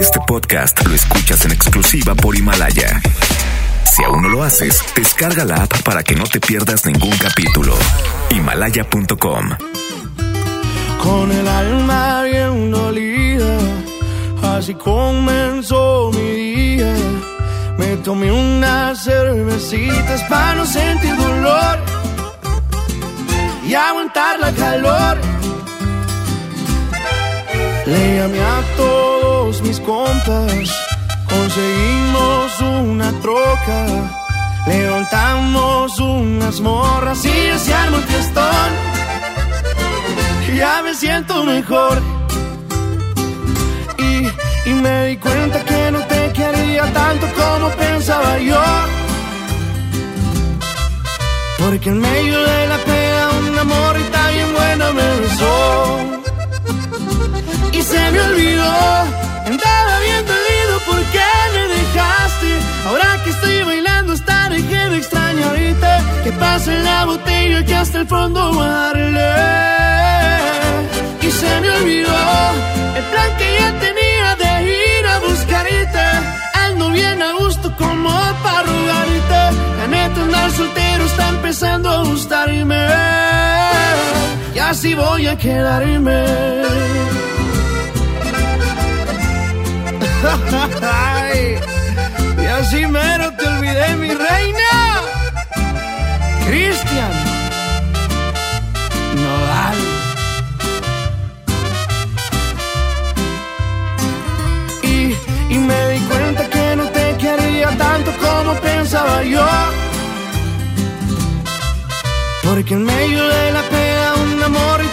Este podcast lo escuchas en exclusiva por Himalaya. Si aún no lo haces, descarga la app para que no te pierdas ningún capítulo. Himalaya.com. Con el alma bien dolida, así comenzó mi día. Me tomé unas cervecitas para no sentir dolor y aguantar la calor. Le llamé a todos mis compas, conseguimos una troca, levantamos unas morras y se armó el fiestón. Ya me siento mejor y, y me di cuenta que no te quería tanto como pensaba yo. Porque en medio de la pena un amor y tan bien buena me besó y se me olvidó. Andaba bien dolido porque me dejaste. Ahora que estoy bailando, estaré que extraño ahorita. Que pase la botella que hasta el fondo darle. Y se me olvidó el plan que ya tenía de ir a buscarte. Ando bien a gusto como para rogarte. La neta, andar soltero está empezando a gustarme. Y así voy a quedarme. Y así mero te olvidé, mi reina. Cristian Nodal. Y, y me di cuenta que no te quería tanto como pensaba yo. Porque en medio de la pena un amor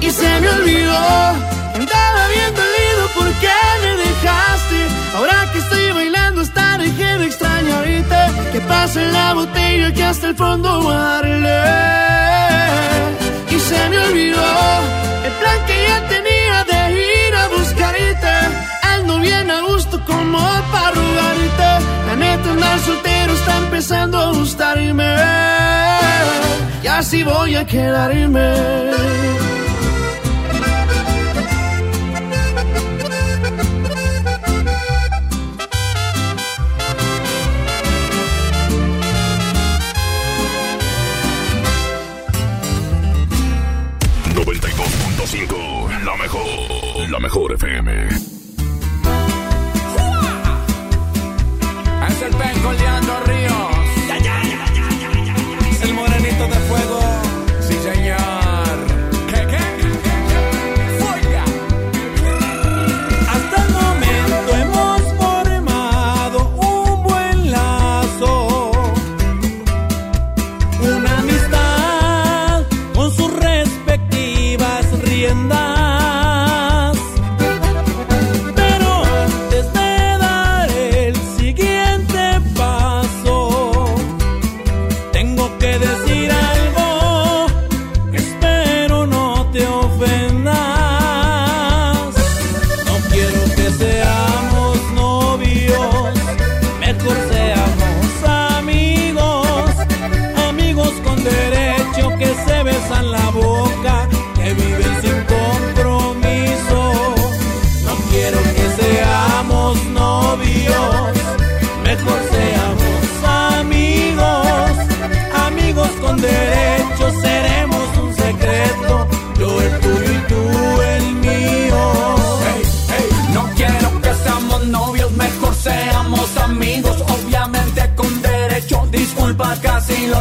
y se me olvidó. Andaba bien dolido porque me dejaste. Ahora que estoy bailando, que me extraño ahorita. Que pase la botella que hasta el fondo darle. Y se me olvidó el plan que ya tenía de ir a buscarte. Ando bien a gusto como para rogarte. La neta, andar soltero está empezando a gustarme. Y así voy a quedarme. Mejor, FM.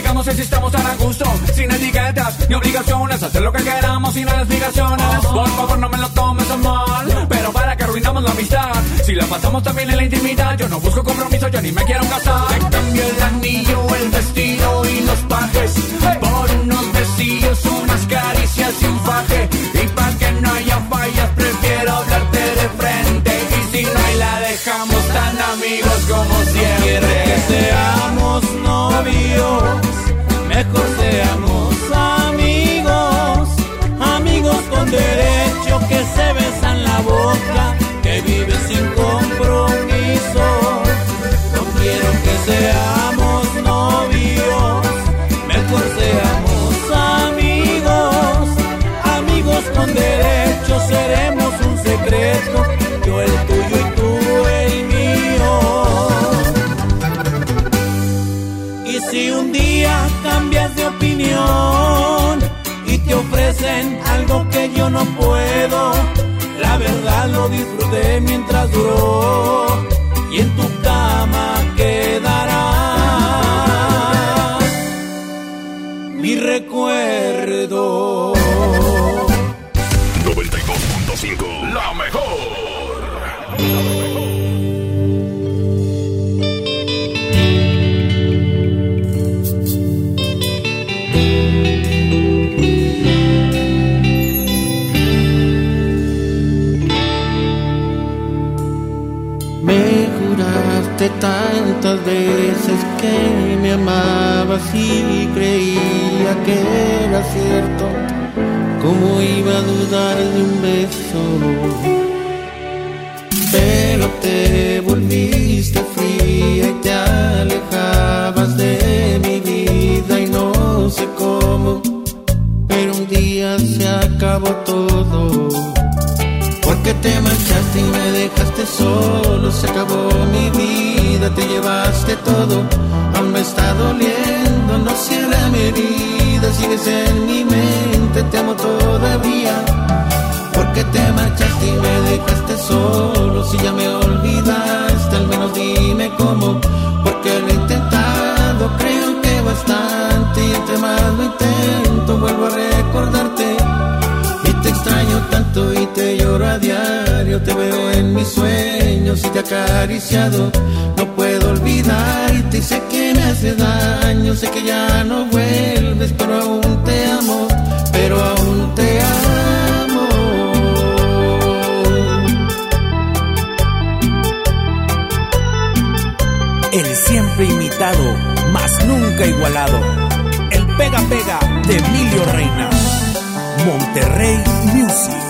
complicamos si estamos tan a gusto, sin etiqueta, reglas ni obligaciones. Hacer lo que queramos sin explicaciones. Por favor, no me lo tomes a mal. Pero para que arruinamos la amistad. Si la pasamos también en la intimidad, yo no busco compromiso, yo ni me quiero casar. Te cambio el anillo, el vestido y los pajes. Por unos besillos, unas caricias y un faje. Y para que no haya fallas, prefiero hablarte de frente. Y si no hay, la dejamos tan amigos como siempre. Que seamos novios, mejor seamos amigos, amigos con derecho que se besan la boca, que viven sin compromiso. No quiero que seamos novios, mejor seamos amigos, amigos con derecho algo que yo no puedo, la verdad lo disfruté mientras duró. Y en tu cama quedará. Mi recuerdo. Tantas veces que me amabas y creía que era cierto. ¿Cómo iba a dudar de un beso? Pero te volviste fría y te alejabas de mi vida y no sé cómo. Pero un día se acabó todo. Porque te marchaste y me dejaste solo, se acabó te llevaste todo, aún me está doliendo, no cierra mi herida, sigues en mi mente, te amo todavía. Porque te marchaste y me dejaste solo, si ya me olvidaste, al menos dime cómo, porque lo y te he acariciado. No puedo olvidarte y sé que me hace daño, sé que ya no vuelves, pero aún te amo, pero aún te amo. El siempre imitado, mas nunca igualado. El pega pega de Emilio Reina. Monterrey Music.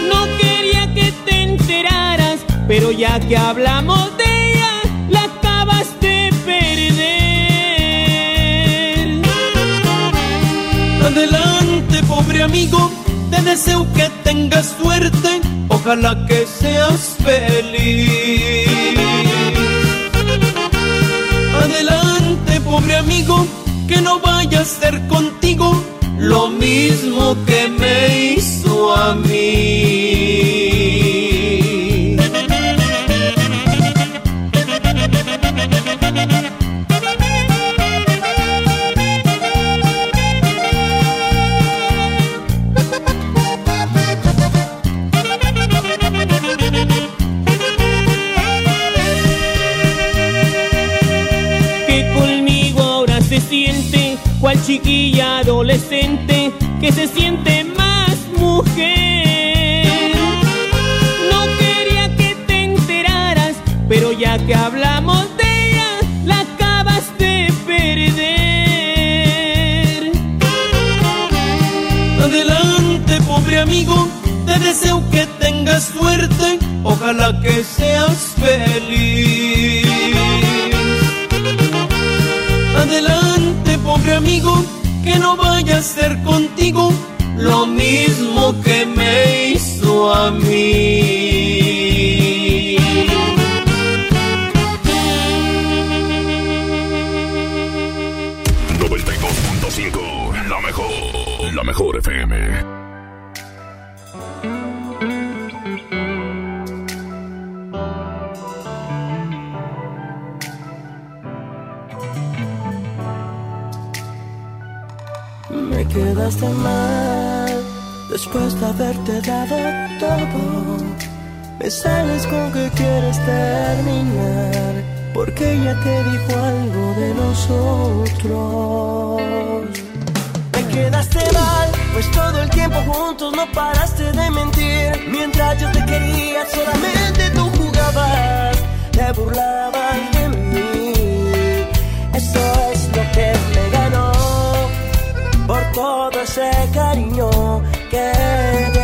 Pero ya que hablamos de ella, la acabas de perder. Adelante, pobre amigo, te deseo que tengas suerte, ojalá que seas feliz. Adelante, pobre amigo, que no vaya a ser contigo lo mismo que me hizo a mí. Chiquilla adolescente que se siente ojalá que seas feliz. Adelante, pobre amigo, que no vaya a ser contigo lo mismo que me hizo a mí. La mejor, la mejor FM. Me quedaste mal después de haberte dado todo. Me sales con que quieres terminar porque ella te dijo algo de nosotros. Me quedaste mal, pues todo el tiempo juntos no paraste de mentir. Mientras yo te quería, solamente tú jugabas, te burlabas de mí. Eso es lo que me por todo ese cariño que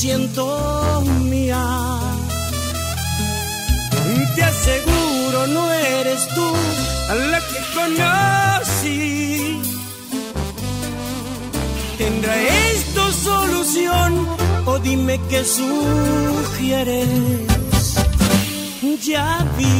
siento mía. Te aseguro no eres tú a la que conocí. ¿Tendrá esto solución o dime qué sugieres? Ya vi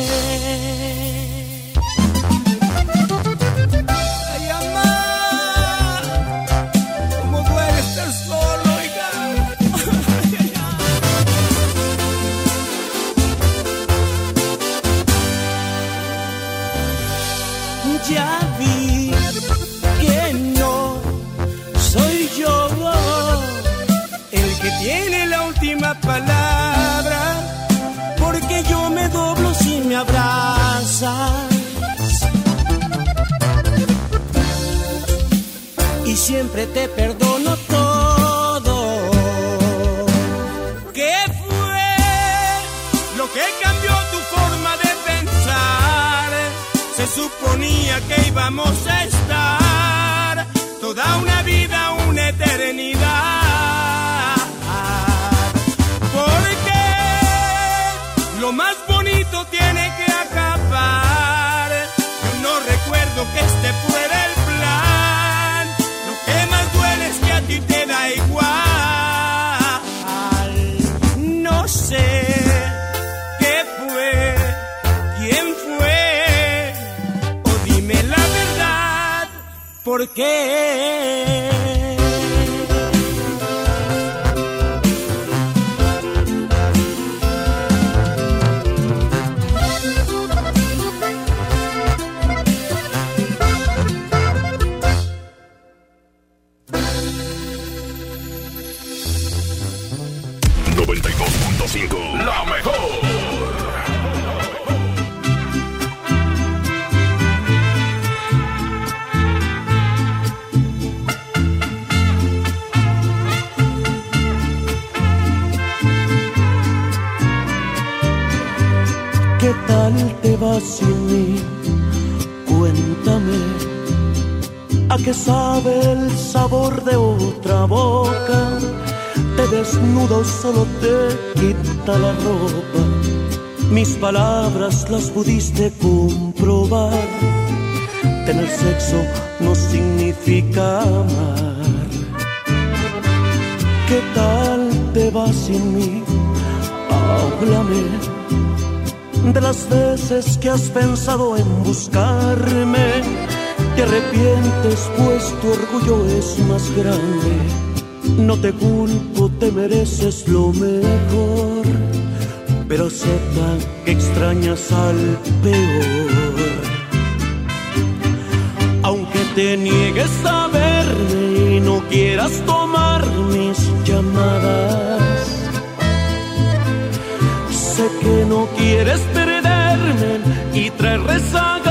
Suponía ¿por sabe el sabor de otra boca? Te desnudo, solo te quita la ropa. Mis palabras las pudiste comprobar. Tener sexo no significa amar. ¿Qué tal te va sin mí? Háblame de las veces que has pensado en buscarme. Te arrepientes pues tu orgullo es más grande. No te culpo, te mereces lo mejor. Pero acepta que extrañas al peor. Aunque te niegues a verme y no quieras tomar mis llamadas. Sé que no quieres perderme y traer rezagadas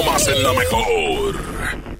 nomás en la mejor.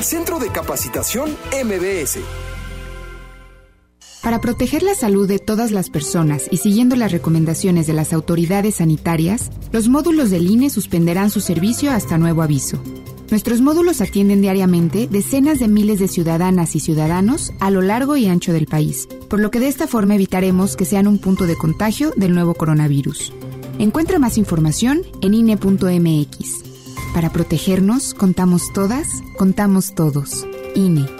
Centro de Capacitación MBS. Para proteger la salud de todas las personas y siguiendo las recomendaciones de las autoridades sanitarias, los módulos del INE suspenderán su servicio hasta nuevo aviso. Nuestros módulos atienden diariamente decenas de miles de ciudadanas y ciudadanos a lo largo y ancho del país, por lo que de esta forma evitaremos que sean un punto de contagio del nuevo coronavirus. Encuentra más información en INE.mx. Para protegernos, contamos todas, contamos todos. INE.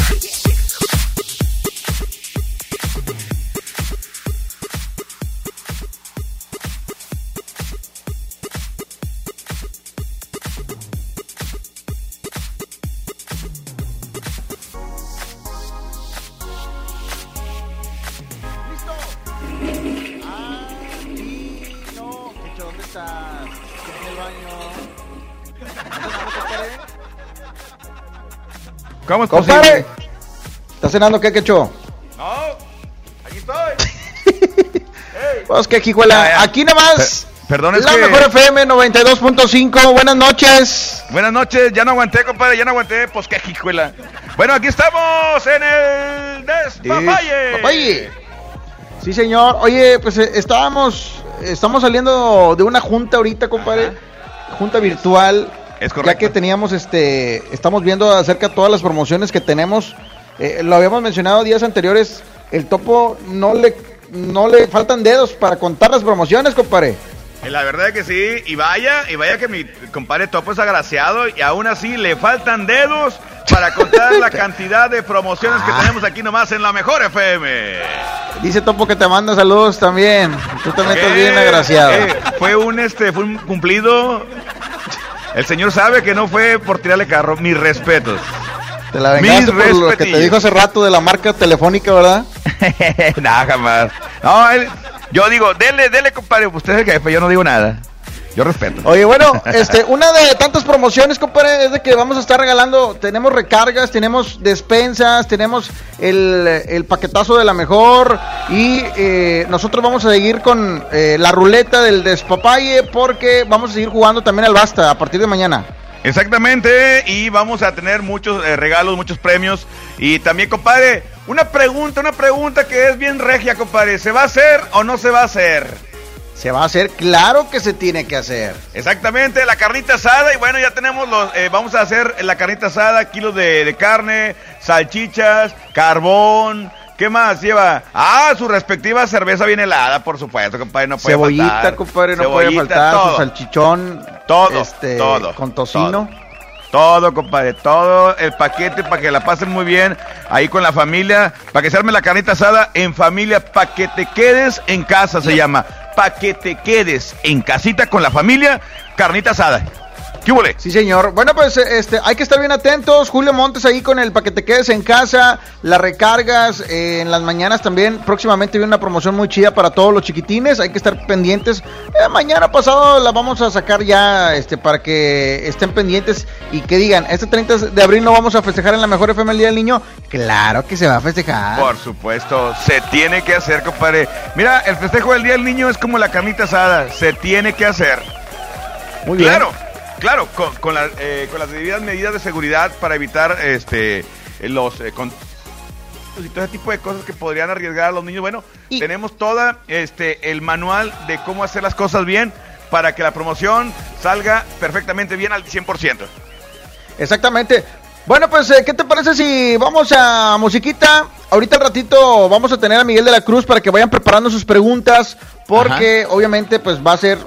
¿Cómo es ¡Compadre! ¿Estás cenando qué, quecho? No, aquí estoy. Pues que Jijuela, aquí nomás. Perdón, es la que... mejor FM 92.5. Buenas noches. Buenas noches, ya no aguanté, compadre, ya no aguanté, pues qué hijuela. Bueno, aquí estamos en el Despapalle. Papaye. Sí, señor. Oye, pues eh, estábamos, estamos saliendo de una junta ahorita, compadre. Junta virtual. Es Ya correcto. que teníamos, este, estamos viendo acerca de todas las promociones que tenemos eh, lo habíamos mencionado días anteriores, el topo no le, no le faltan dedos para contar las promociones, compadre. Eh, La verdad es que sí, y vaya, y vaya que mi compadre Topo es agraciado y aún así le faltan dedos para contar la cantidad de promociones que tenemos aquí nomás en la mejor FM. Dice Topo que te manda saludos también. Tú también estás bien Eh, agraciado. eh, fue un este, fue un cumplido. El señor sabe que no fue por tirarle carro, mis respetos. Te la vengaste mis por lo que te dijo hace rato de la marca telefónica, ¿verdad? nada, jamás. No, él- yo digo, dele, dele, compadre. Usted es el jefe, yo no digo nada. Yo respeto. Oye, bueno, este, una de tantas promociones, compadre, es de que vamos a estar regalando, tenemos recargas, tenemos despensas, tenemos el, el paquetazo de la mejor y eh, nosotros vamos a seguir con eh, la ruleta del despapalle porque vamos a seguir jugando también al basta a partir de mañana. Exactamente, y vamos a tener muchos eh, regalos, muchos premios. Y también, compadre, una pregunta, una pregunta que es bien regia, compadre. ¿Se va a hacer o no se va a hacer? Se va a hacer, claro que se tiene que hacer. Exactamente, la carnita asada. Y bueno, ya tenemos los. eh, vamos a hacer la carnita asada, kilos de, de carne, salchichas, carbón. ¿Qué más lleva? Ah, su respectiva cerveza bien helada, por supuesto, compadre. No puede Cebollita, faltar. compadre, no puede faltar, todo. su salchichón, Todo, este, todo, con tocino. Todo, compadre, todo el paquete para que la pasen muy bien ahí con la familia, para que se arme la carnita asada en familia, para que te quedes en casa se llama, para que te quedes en casita con la familia, carnita asada. ¿Qué huele? Sí, señor. Bueno, pues este, hay que estar bien atentos. Julio Montes ahí con el para que te quedes en casa, las recargas eh, en las mañanas también. Próximamente viene una promoción muy chida para todos los chiquitines. Hay que estar pendientes. Eh, mañana pasado la vamos a sacar ya este, para que estén pendientes y que digan, este 30 de abril no vamos a festejar en la mejor FM el Día del Niño. Claro que se va a festejar. Por supuesto, se tiene que hacer, compadre. Mira, el festejo del Día del Niño es como la carnita asada, se tiene que hacer. Muy bien. Claro, claro, con, con, la- eh, con las debidas medidas de seguridad para evitar este los eh, con- y todo ese tipo de cosas que podrían arriesgar a los niños. Bueno, tenemos toda este el manual de cómo hacer las cosas bien para que la promoción salga perfectamente bien al 100%. Exactamente. Bueno, pues, eh, ¿qué te parece si vamos a musiquita? Ahorita al ratito vamos a tener a Miguel de la Cruz para que vayan preparando sus preguntas, porque obviamente pues va a ser,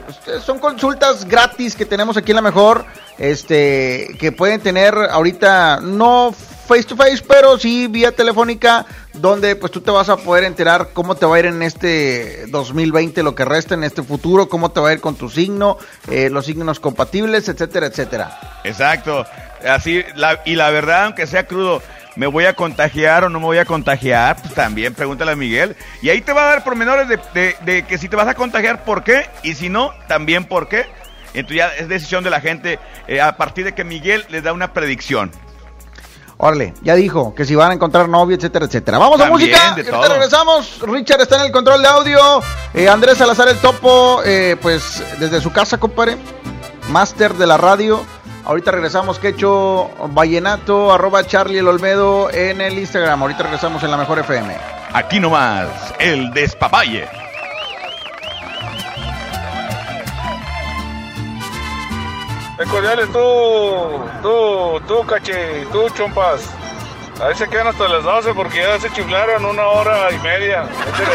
son consultas gratis que tenemos aquí en la mejor, este, que pueden tener ahorita no face to face, pero sí vía telefónica, donde pues tú te vas a poder enterar cómo te va a ir en este 2020, lo que resta en este futuro, cómo te va a ir con tu signo, eh, los signos compatibles, etcétera, etcétera. Exacto. Así, la- y la verdad, aunque sea crudo, ¿me voy a contagiar o no me voy a contagiar? Pues también pregúntale a Miguel. Y ahí te va a dar pormenores de, de- de que si te vas a contagiar, ¿por qué? Y si no, también por qué. Entonces ya es decisión de la gente eh, a partir de que Miguel les da una predicción. Órale, ya dijo que si van a encontrar novio, etcétera, etcétera. Vamos a música. regresamos. Richard está en el control de audio. Eh, Andrés Salazar el Topo, eh, pues desde su casa, compadre. Máster de la radio. Ahorita regresamos, Quecho Vallenato, arroba Charlie el Olmedo en el Instagram. Ahorita regresamos en la mejor FM. Aquí nomás, el despapalle. El cordial es tú, tú, tú, caché, tú, chompas. A se quedan hasta las 12 porque ya se chiflaron una hora y media. Échale.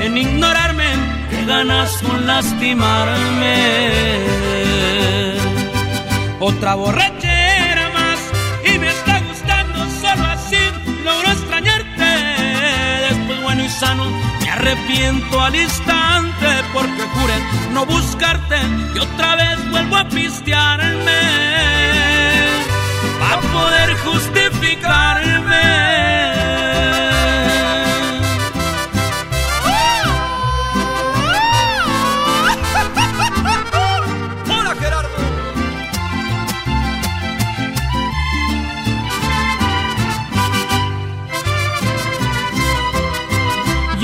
en ignorarme. Que ganas con lastimarme. Otra borrachera más. Y me está gustando solo así. Logro extrañarte. Después bueno y sano. Me arrepiento al instante porque juré no buscarte y otra vez vuelvo a pistearme para poder justificarme.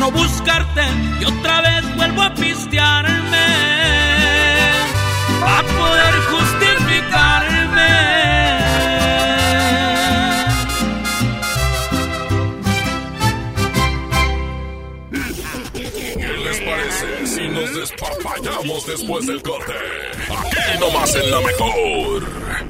no buscarte y otra vez vuelvo a pistearme a poder ¿Qué les parece si nos despapallamos después del corte? Aquí nomás en la mejor.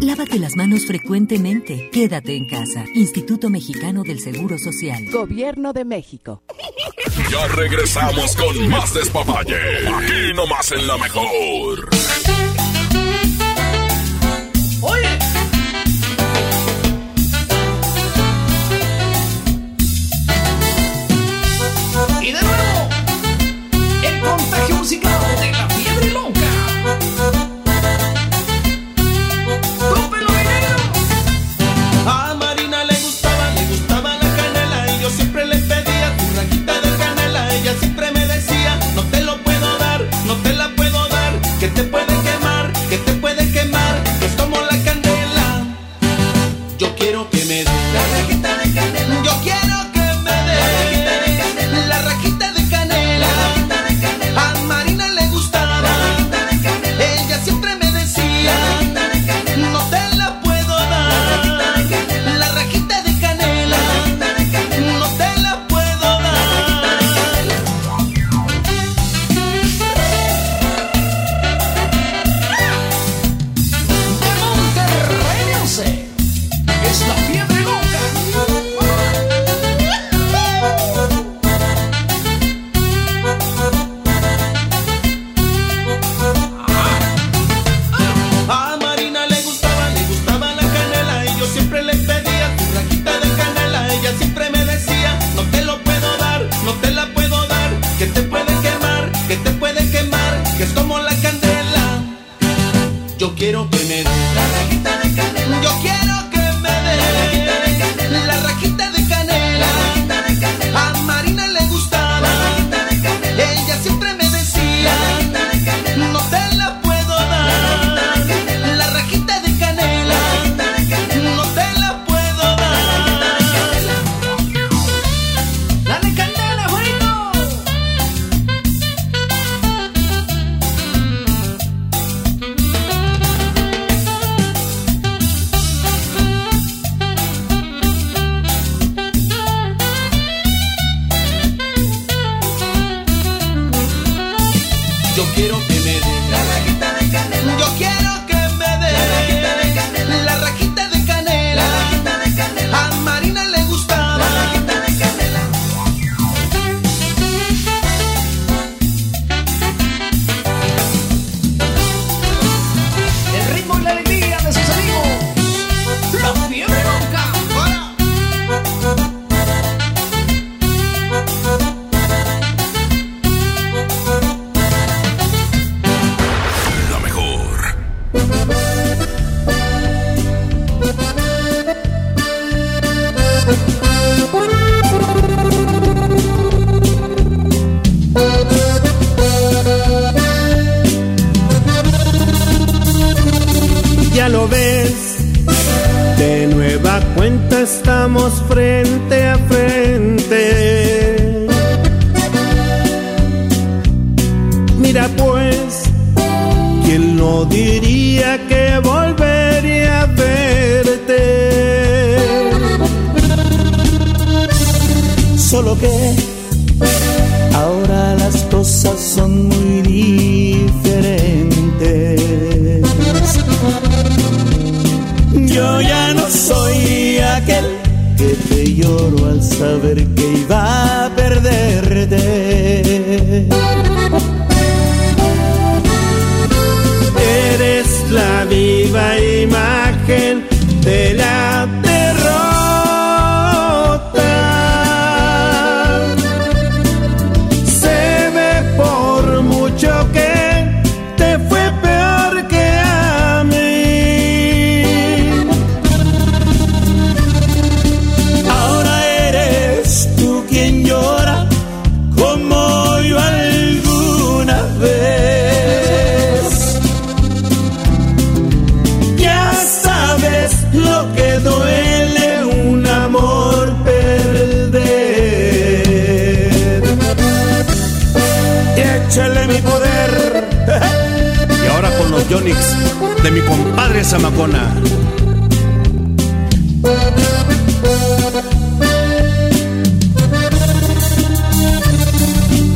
Lávate las manos frecuentemente. Quédate en casa. Instituto Mexicano del Seguro Social. Gobierno de México. Ya regresamos con más despapalle. Aquí nomás en la mejor. Oye. Y de nuevo,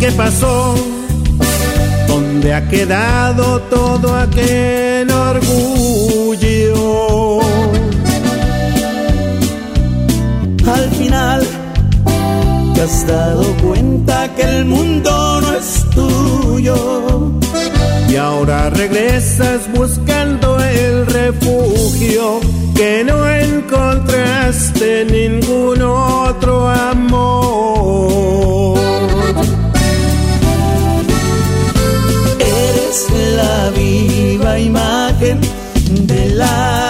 qué pasó, dónde ha quedado todo aquel orgullo. Al final, te has dado cuenta que el mundo no es tuyo. Y ahora regresas buscando el refugio que no encontraste ningún otro amor. la viva imagen de la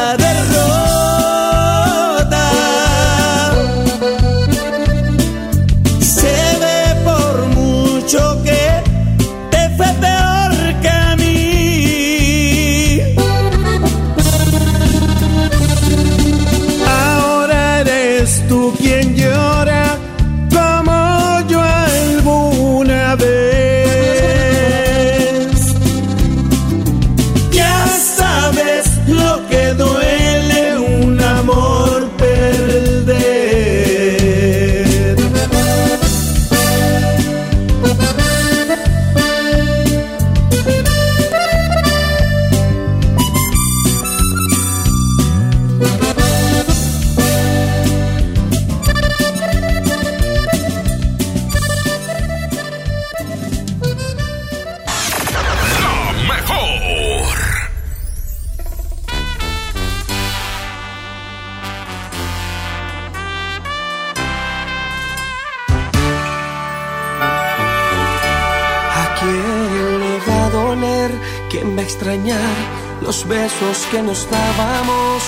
que nos dábamos,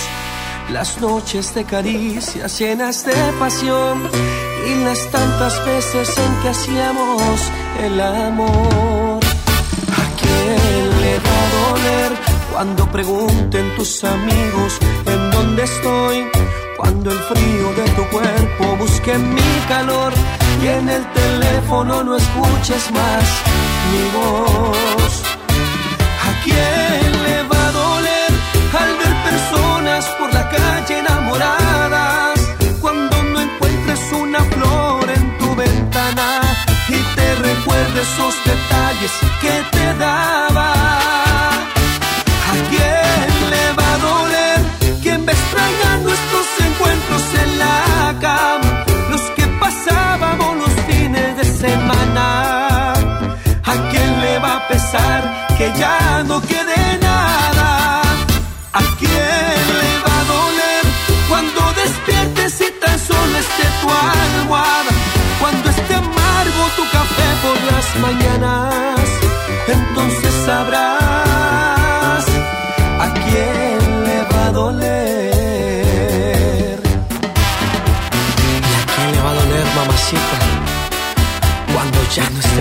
las noches de caricias llenas de pasión y las tantas veces en que hacíamos el amor. ¿A quién le va a doler cuando pregunten tus amigos en dónde estoy? Cuando el frío de tu cuerpo busque mi calor y en el teléfono no escuches más mi voz. ¿A quién Иисус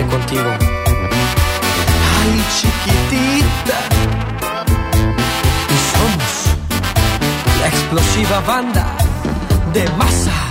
contigo. Ay, chiquitita. Y somos la explosiva banda de masa.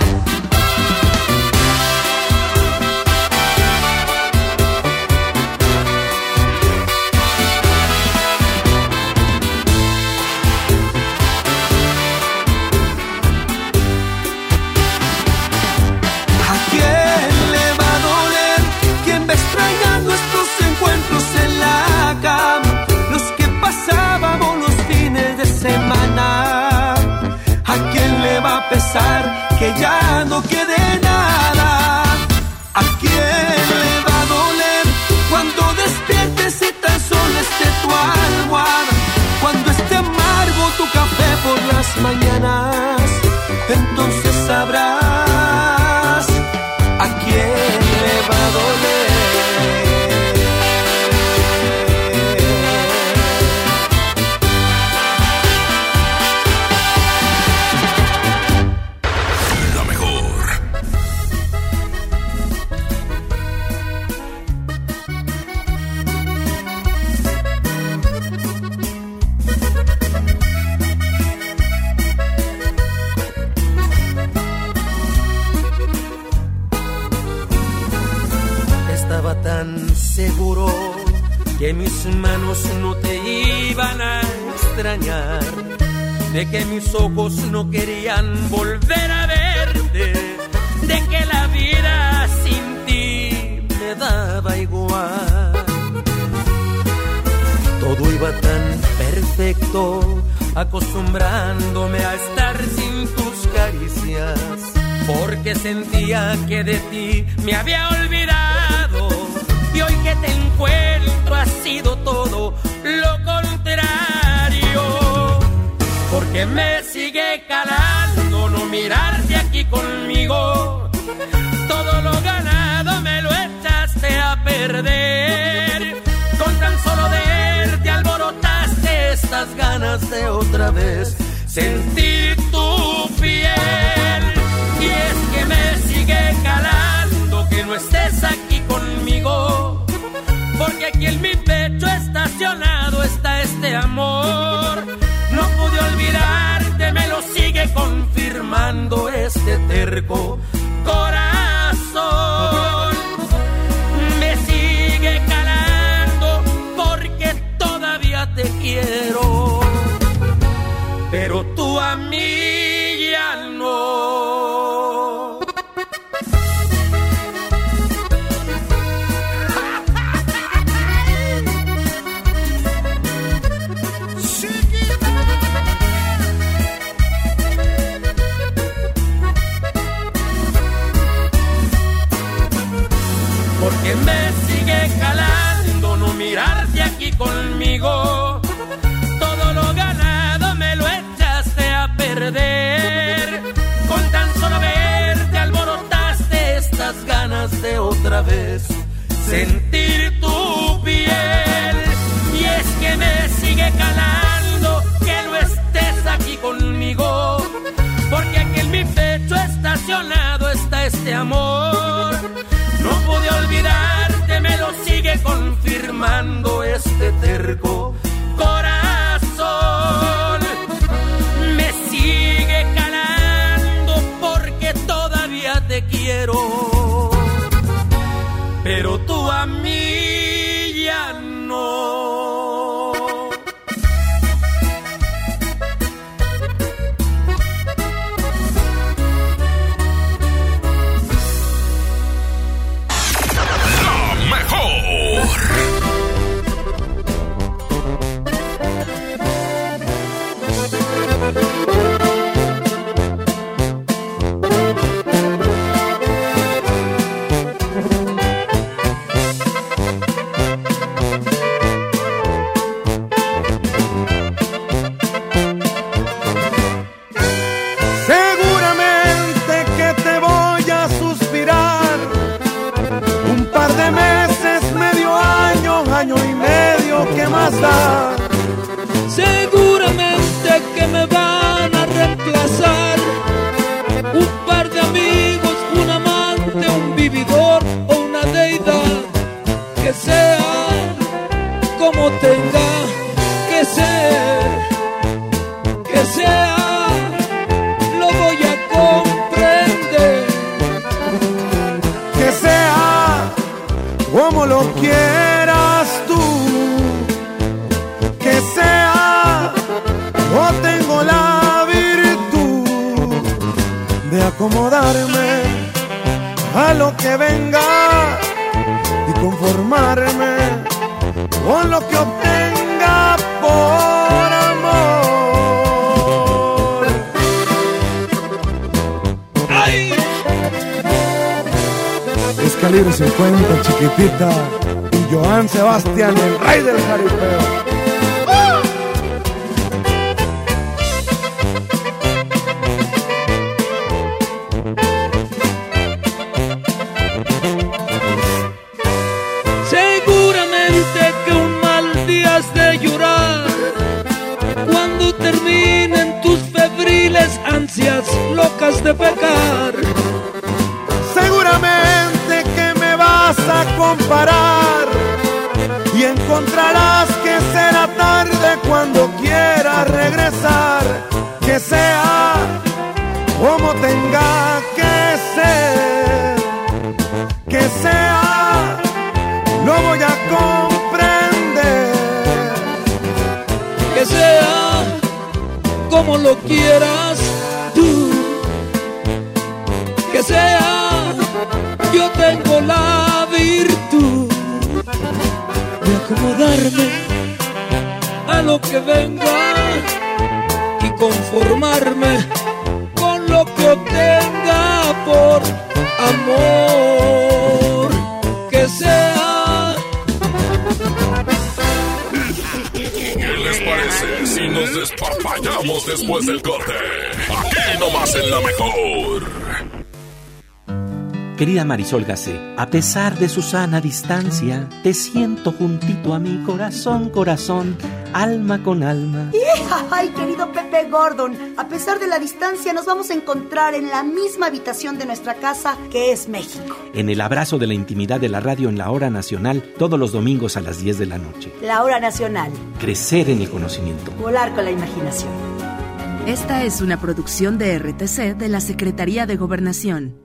Marisol Gacé, a pesar de su sana distancia, te siento juntito a mi corazón, corazón, alma con alma. Ay, querido Pepe Gordon, a pesar de la distancia nos vamos a encontrar en la misma habitación de nuestra casa que es México. En el abrazo de la intimidad de la radio en la hora nacional, todos los domingos a las 10 de la noche. La hora nacional, Crecer en el conocimiento. volar con la imaginación. Esta es una producción de RTC de la Secretaría de Gobernación.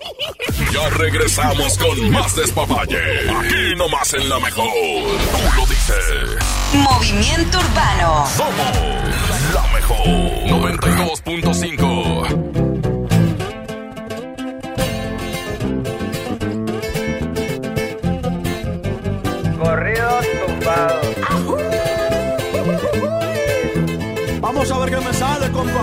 Ya regresamos con más despapalle. Aquí nomás en la mejor. Tú lo dices. Movimiento Urbano. Somos la mejor. 92.5. Corridos tumbados. Vamos a ver qué me sale, compa.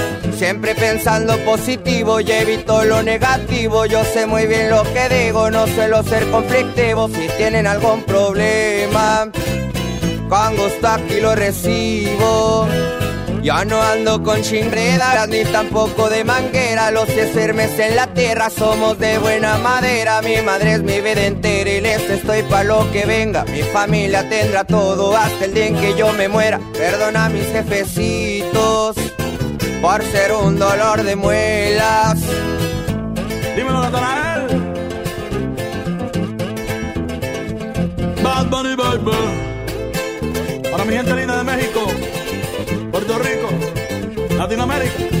Siempre pensando positivo y evito lo negativo. Yo sé muy bien lo que digo, no suelo ser conflictivo. Si tienen algún problema, con gusto aquí lo recibo. Ya no ando con chingredas ni tampoco de manguera. Los sermes en la tierra somos de buena madera. Mi madre es mi vida entera y les estoy pa' lo que venga. Mi familia tendrá todo hasta el día en que yo me muera. Perdona mis jefecitos por ser un dolor de muelas. Dímelo, Natanael. Bad Bunny Baby. Para mi gente linda de México, Puerto Rico, Latinoamérica.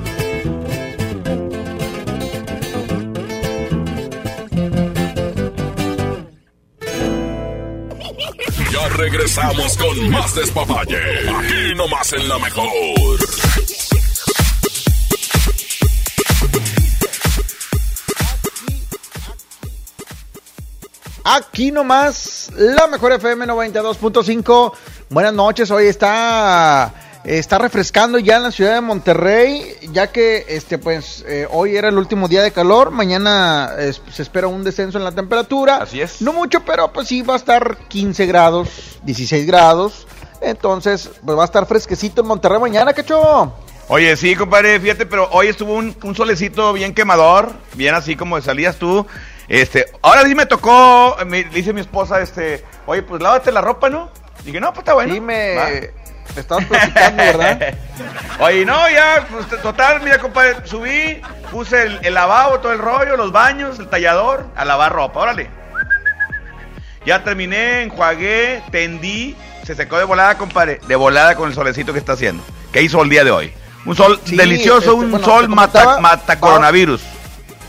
Regresamos con más despapalle. Aquí nomás en la mejor. Aquí nomás, la mejor FM 92.5. Buenas noches, hoy está, está refrescando ya en la ciudad de Monterrey, ya que este pues eh, hoy era el último día de calor, mañana es- se espera un descenso en la temperatura. Así es. No mucho, pero pues sí va a estar 15 grados, 16 grados. Entonces, pues va a estar fresquecito en Monterrey mañana, cacho. Oye, sí, compadre, fíjate, pero hoy estuvo un, un solecito bien quemador, bien así como salías tú. Este, ahora sí me tocó, me dice mi esposa, este, oye, pues lávate la ropa, ¿no? Dije, no, pues está bueno. Sí, me. Me estabas platicando, ¿verdad? Oye, no, ya, pues, total, mira, compadre, subí, puse el, el lavabo, todo el rollo, los baños, el tallador, a lavar ropa, órale. Ya terminé, enjuagué, tendí, se secó de volada, compadre, de volada con el solecito que está haciendo. ¿Qué hizo el día de hoy? Un sol Sí, delicioso, este, un bueno, sol mata, mata coronavirus.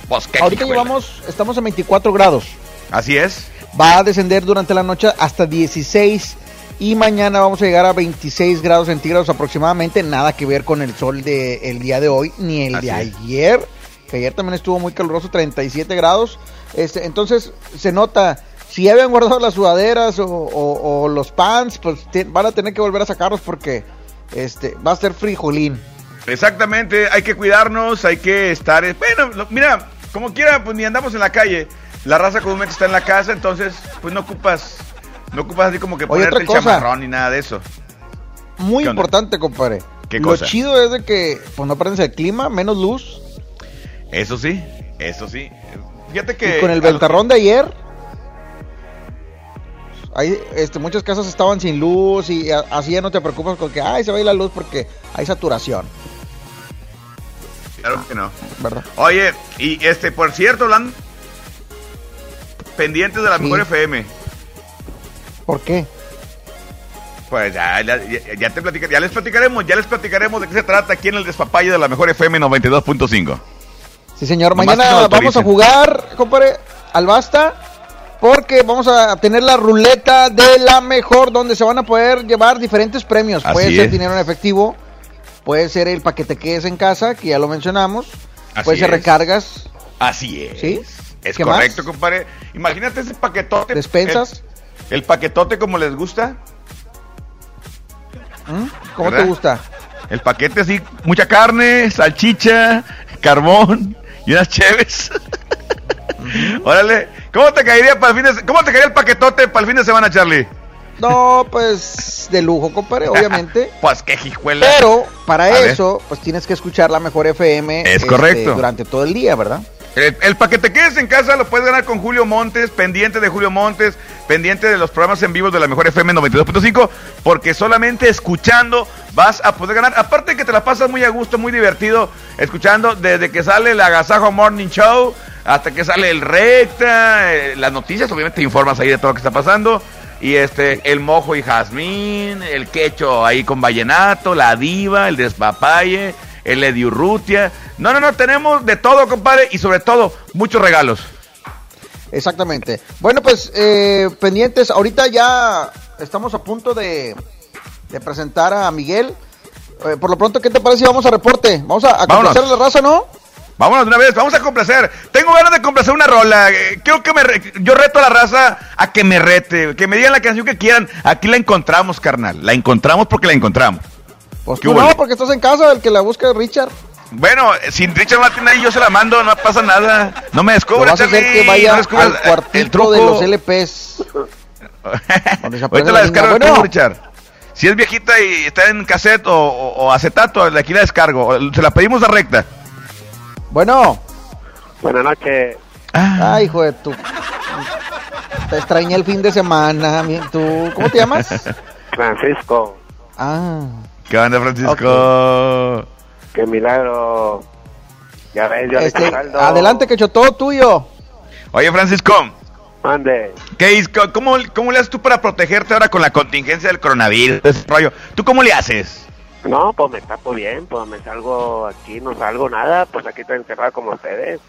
Pues qué Ahorita hijuela. llevamos, estamos a 24 grados. Así es. Va a descender durante la noche hasta 16 y mañana vamos a llegar a 26 grados centígrados aproximadamente. Nada que ver con el sol del día de hoy ni el Así de es. ayer, que ayer también estuvo muy caluroso, 37 grados. Este, entonces se nota, si habían guardado las sudaderas o, o- o los pants, pues te- van a tener que volver a sacarlos porque este va a ser frijolín. Exactamente, hay que cuidarnos, hay que estar. Bueno, lo- mira, como quiera, pues ni andamos en la calle. La raza comúnmente está en la casa, entonces, pues no ocupas, no ocupas así como que Oye, ponerte el cosa. chamarrón ni nada de eso. Muy importante, compadre. ¿Qué Lo chido es de que pues no prendes el clima, menos luz. Eso sí, eso sí. Fíjate que. Y con el ventarrón de ayer, hay, este, muchas casas estaban sin luz y así ya no te preocupas con que, ay, se va a ir la luz porque hay saturación, Claro que no. ¿verdad? Oye, y este, por cierto, hablando. Pendientes de la Sí. mejor FM. ¿Por qué? Pues ya, ya, te platicar- ya les platicaremos, ya les platicaremos de qué se trata aquí en el despapalle de la mejor FM 92.5. Sí, señor, Nomás mañana vamos a jugar, compadre, al basta, porque vamos a tener la ruleta de la mejor, donde se van a poder llevar diferentes premios. Así puede ser es. dinero en efectivo, puede ser el paquete que es en casa, que ya lo mencionamos, Así puede ser es. recargas, Así es. ¿Sí? Es ¿Qué correcto, más? compadre. Imagínate ese paquetote. despensas. El, paquetote como les gusta. ¿Mm? ¿Cómo ¿Verdad? te gusta? El paquete así, mucha carne, salchicha, carbón y unas cheves. Órale, ¿cómo te caería para el fin de ¿Cómo te caería el paquetote para el fin de semana, Charlie? No, pues de lujo, compadre, obviamente. Pues qué jijuela. Pero para A ver. eso, pues tienes que escuchar la mejor FM Es este, correcto. durante todo el día, ¿verdad? El, el paquete que es en casa lo puedes ganar con Julio Montes, pendiente de Julio Montes, pendiente de los programas en vivo de la mejor FM 92.5, porque solamente escuchando vas a poder ganar. Aparte que te la pasas muy a gusto, muy divertido, escuchando desde que sale el Agasajo Morning Show hasta que sale el Recta, eh, las noticias, obviamente te informas ahí de todo lo que está pasando. Y este, el mojo y jazmín, el quecho ahí con vallenato, la diva, el despapalle, el ediurrutia. No, no, no, tenemos de todo, compadre, y sobre todo, muchos regalos. Exactamente. Bueno, pues eh, pendientes, ahorita ya estamos a punto de, de presentar a Miguel. Eh, por lo pronto, ¿qué te parece si vamos a reporte? Vamos a, a complacer a la raza, ¿no? Vámonos de una vez, vamos a complacer. Tengo ganas de complacer una rola. Eh, Quiero que me re- yo reto a la raza a que me rete, que me digan la canción que quieran. Aquí la encontramos, carnal. La encontramos porque la encontramos. Pues ¿Qué tú hubo? no, porque estás en casa, el que la busca es Richard. Bueno, eh, si Richard no la tiene ahí, yo se la mando, no pasa nada. No me Lo descubres, vas a hacer Charlie, que vaya no al cuartito el truco. de los LPs. Ahorita la la descargo tú, Bueno. Richard. Si es viejita y está en cassette o, o- o acetato, aquí la descargo. Se la pedimos a recta. Bueno. Buenas noches. Ah. Ay, hijo de tu. Te extrañé el fin de semana. ¿Tú cómo te llamas? Francisco. Ah. ¿Qué onda, Francisco? Qué milagro. Ya ves, yo Este, le saldo. adelante, que todo tuyo. Oye, Francisco. Mande. ¿Qué, cómo, ¿Cómo le haces tú para protegerte ahora con la contingencia del coronavirus? ese rollo? ¿Tú cómo le haces? No, pues me tapo bien, pues me salgo aquí, no salgo nada, pues aquí estoy encerrado como ustedes.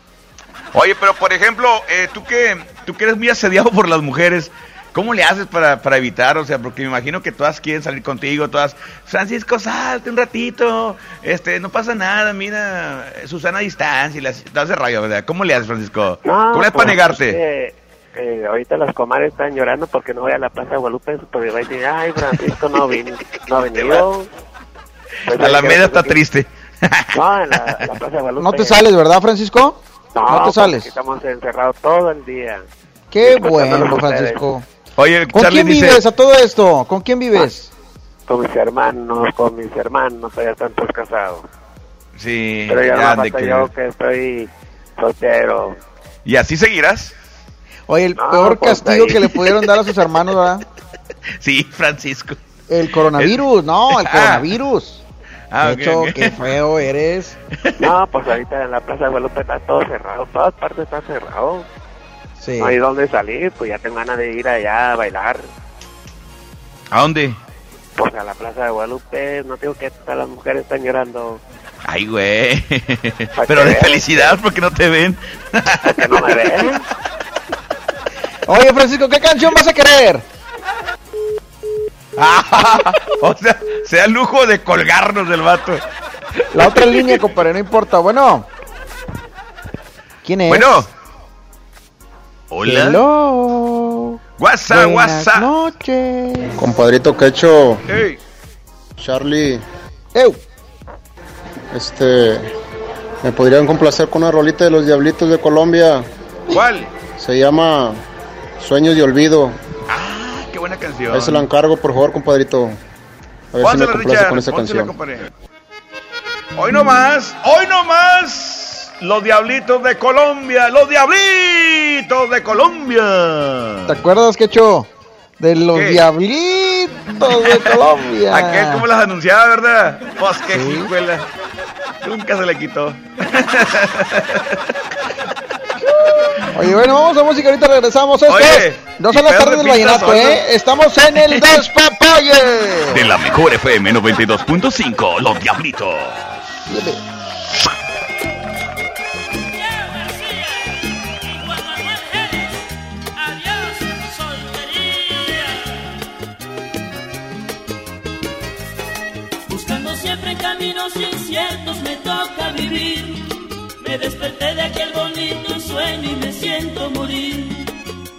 Oye, pero por ejemplo, eh, tú que tú que eres muy asediado por las mujeres, ¿cómo le haces para, para evitar? O sea, porque me imagino que todas quieren salir contigo, todas, Francisco, salte un ratito, este, no pasa nada, mira, Susana a distancia y las, todo ese rayo, ¿verdad? ¿Cómo le haces, Francisco? No, ¿Cómo le haces pues, para negarte? es que, eh, ahorita las comadres están llorando porque no voy a la Plaza de Guadalupe, porque va a decir, ay, Francisco no, vin, no ha venido. Pues, a la media está triste. No, en la, Plaza de Guadalupe. No te sales, ¿verdad, Francisco? No, No te sales. Estamos encerrados todo el día. Qué bueno, ustedes. Oye, ¿Con Charlie quién dice- vives a todo esto? ¿Con quién vives? Con mis hermanos, con mis hermanos, ya están todos casados. Sí, Pero ya, ya no que- yo que estoy soltero. ¿Y así seguirás? Oye, el No, peor pues, castigo ahí. que le pudieron dar a sus hermanos, ¿verdad? Sí, Francisco. El coronavirus, no, el Ah. coronavirus. Ah, de hecho, qué feo eres. No, pues ahorita en la Plaza de Guadalupe está todo cerrado, todas partes está cerrado. Sí. No hay dónde salir, pues ya tengo ganas de ir allá a bailar. ¿A dónde? Pues a la Plaza de Guadalupe, no digo que todas las mujeres están llorando. Ay, güey. Pero de felicidad porque no te ven. Que no me ven. Oye, Francisco, ¿qué canción vas a querer? Ah, o sea, sea lujo de colgarnos del vato. La otra línea, compadre, no importa. Bueno. ¿Quién es? Bueno. Hola. Hello. WhatsApp, Buenas WhatsApp. noches. Compadrito Quecho, Hey. Charlie, Eu. este, me podrían complacer con una rolita de los Diablitos de Colombia. ¿Cuál? Se llama Sueños de Olvido. Ah, qué buena canción. Ahí se la encargo, por favor, compadrito. A ver si me Pónsela, complace Richard. con esa pónsela, canción. compadre. Hoy no más, hoy no más. Los diablitos de Colombia, los diablitos de Colombia. ¿Te acuerdas, Quecho? De los ¿Qué? diablitos de Colombia. Aquel como las anunciaba, ¿verdad? Pues qué hijuela. Nunca se le quitó. Oye, bueno, vamos a música, ahorita regresamos. Esto Oye, es No son las tardes de del vallenato. ¿eh? Estamos en el despapalle. De la mejor FM 92.5, Los Diablitos. Caminos inciertos me toca vivir. Me desperté de aquel bonito sueño y me siento morir.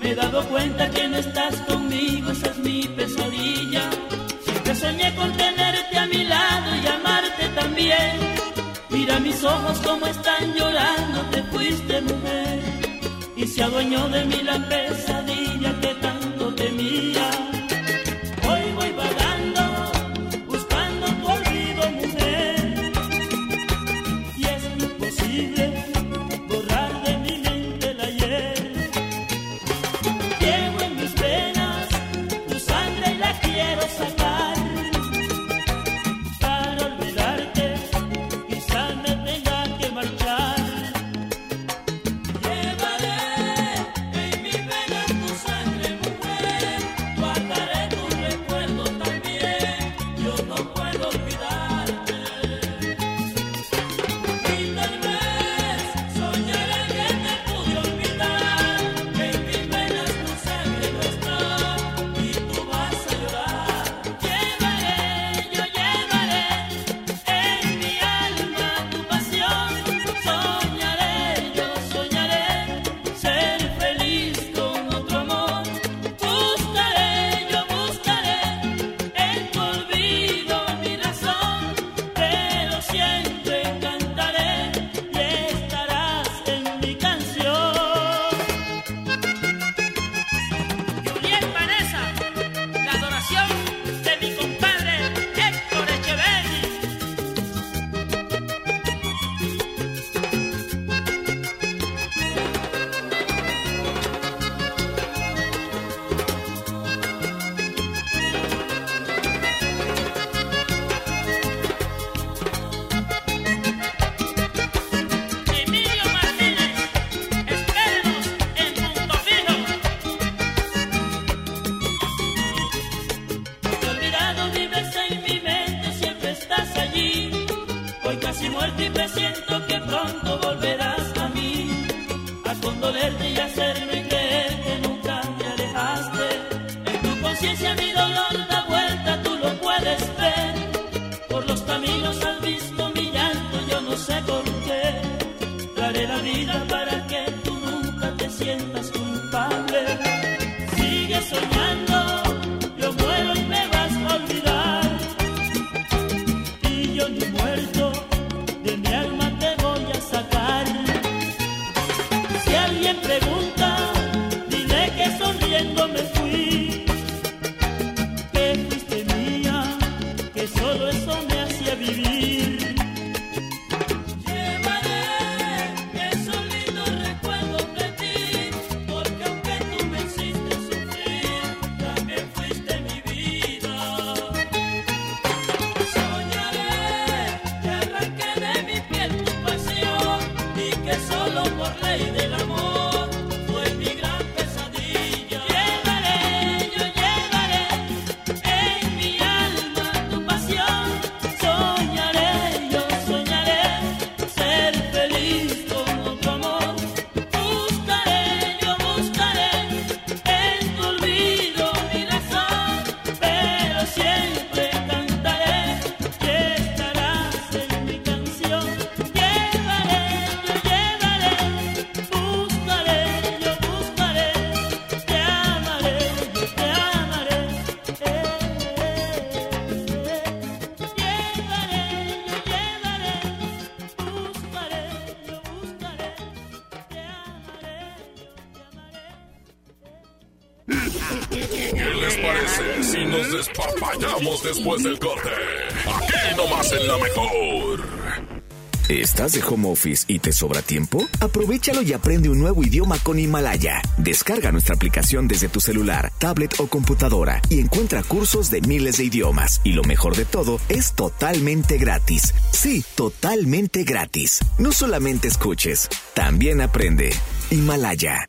Me he dado cuenta que no estás conmigo, esa es mi pesadilla. Siempre soñé con tenerte a mi lado y amarte también. Mira mis ojos como están llorando, te fuiste mujer. Y se adueñó de mí la nos despapallamos después del corte? Aquí nomás en la mejor. ¿Estás de home office y te sobra tiempo? Aprovechalo y aprende un nuevo idioma con Himalaya. Descarga nuestra aplicación desde tu celular, tablet o computadora y encuentra cursos de miles de idiomas. Y lo mejor de todo, es totalmente gratis. Sí, totalmente gratis. No solamente escuches, también aprende. Himalaya.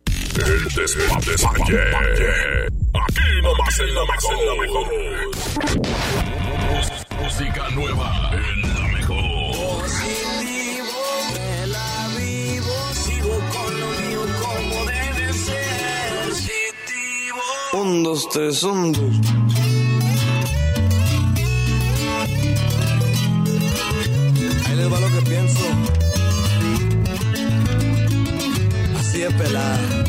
El despapalle. Aquí nomás en la mejor. Música nueva en la mejor. Positivo, me la vivo, sigo con lo mío como debe ser. Positivo. Un, dos, tres, un, dos. Así de pelada.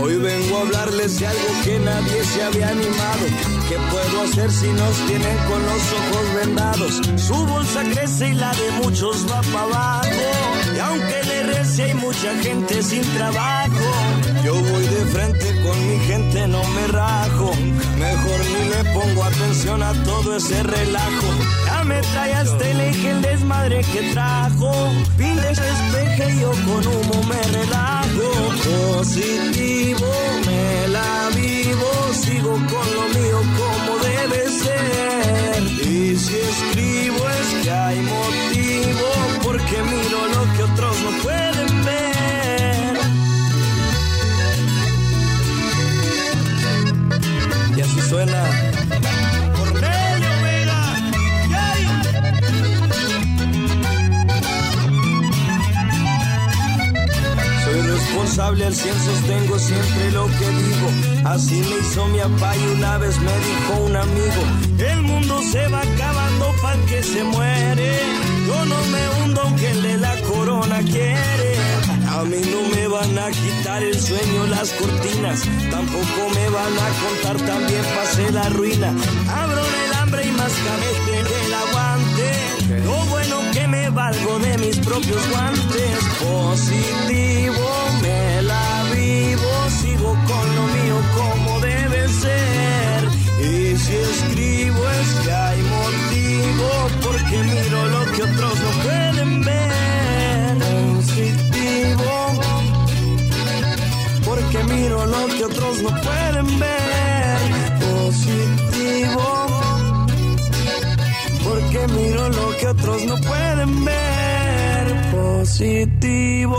Hoy vengo a hablarles de algo que nadie se había animado. ¿Qué puedo hacer si nos tienen con los ojos vendados? Su bolsa crece y la de muchos va para abajo. Y aunque le rece hay mucha gente sin trabajo. Yo voy de frente con mi gente, no me rajo. Mejor ni le pongo atención a todo ese relajo. Ya me trae hasta el eje el desmadre que trajo. Pide despeje y yo con humo me relajo. Positivo, me la vivo, sigo con lo mío como debe ser. Y si escribo es que hay motivo, porque miro lo que otros no pueden ver. Y así suena. Responsable al cien, sostengo siempre lo que digo. Así me hizo mi papá y una vez me dijo un amigo: El mundo se va acabando para que se muere. Yo no me hundo aunque el de la corona quiere. A mí no me van a quitar el sueño, las cortinas. Tampoco me van a contar, también pasé la ruina. Abro el hambre y más cabete el aguante. Valgo de mis propios guantes. Positivo, me la vivo, sigo con lo mío como debe ser. Y si escribo es que hay motivo, porque miro lo que otros no pueden ver. Positivo, porque miro lo que otros no pueden ver. Porque miro lo que otros no pueden ver. Positivo.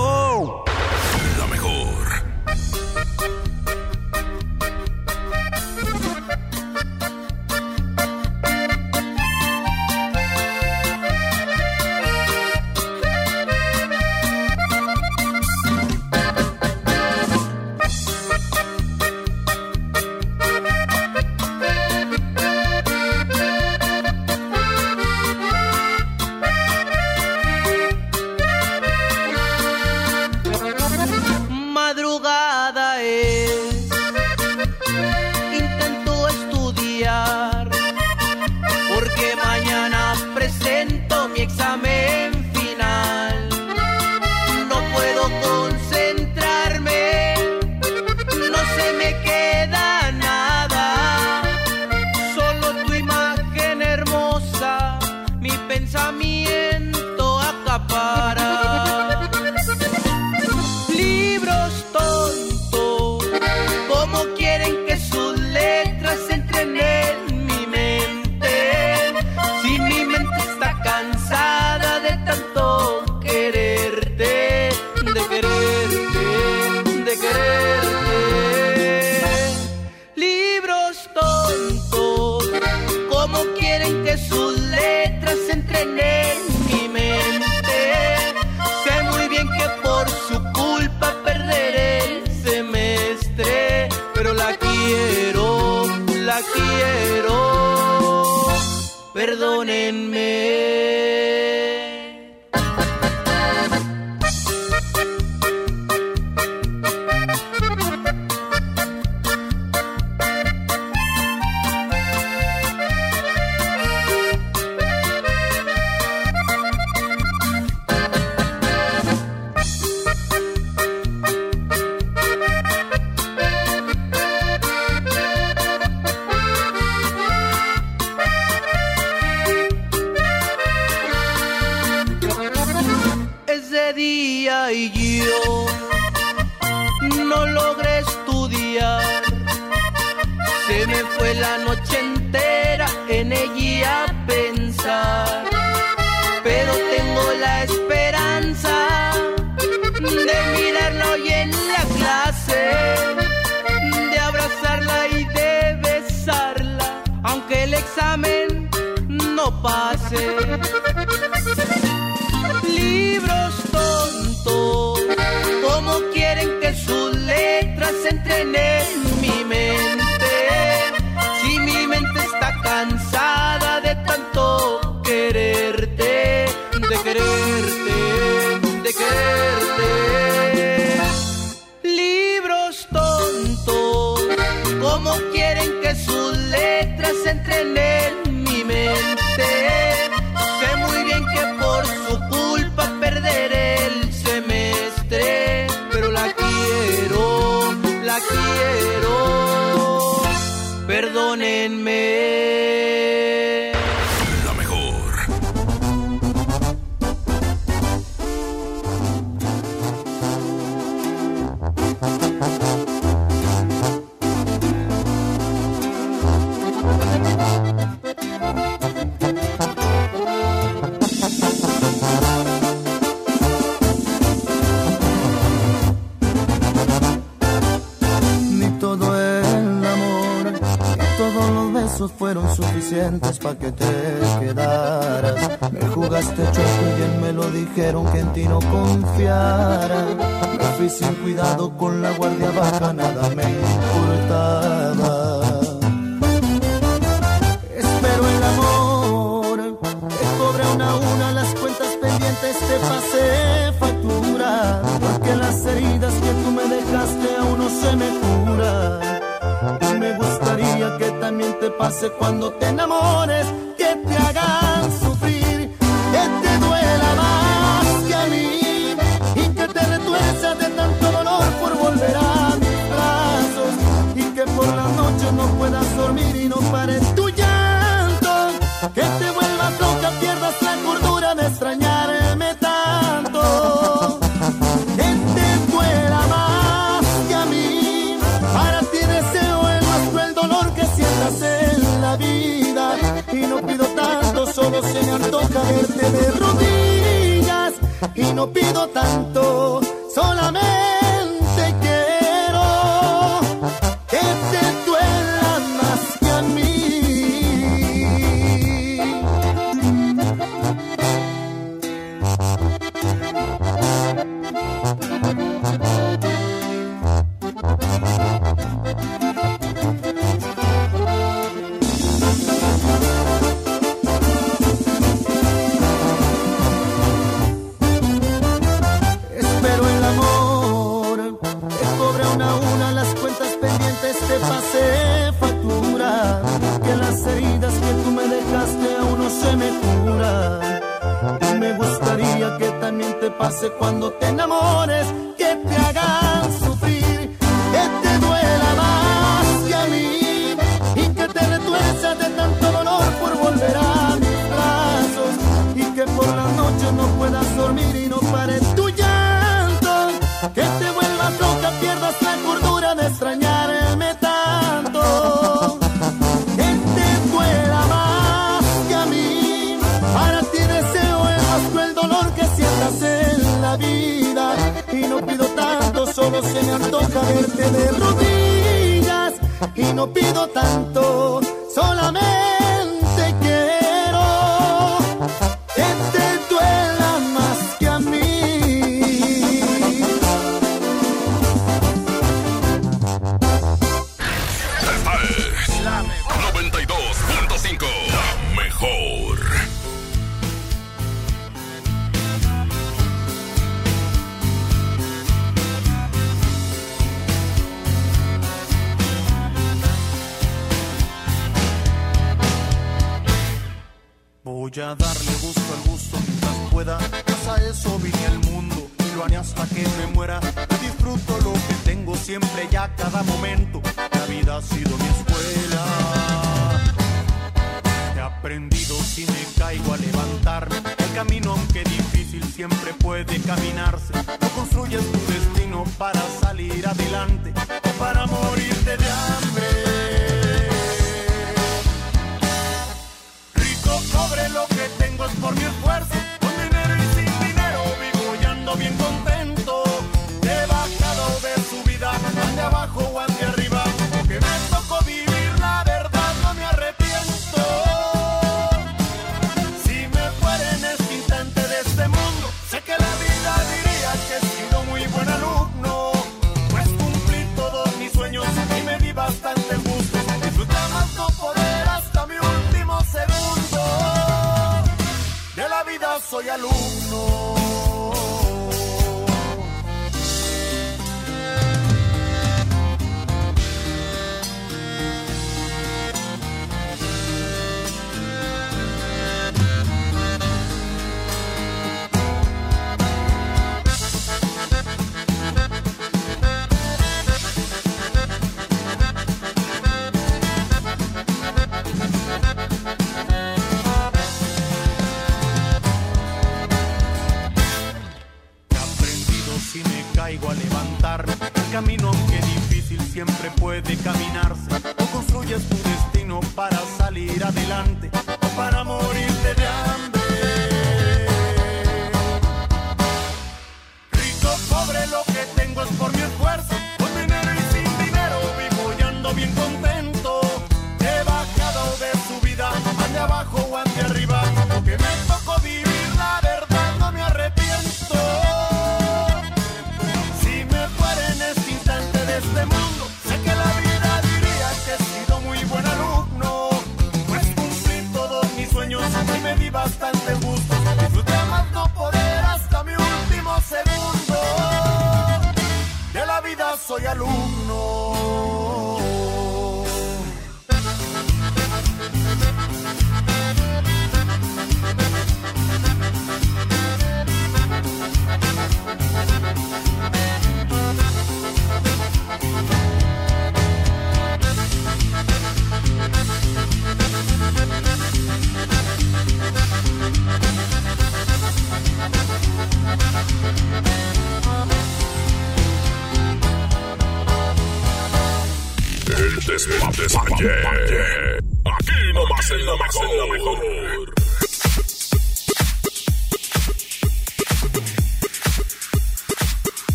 Friday.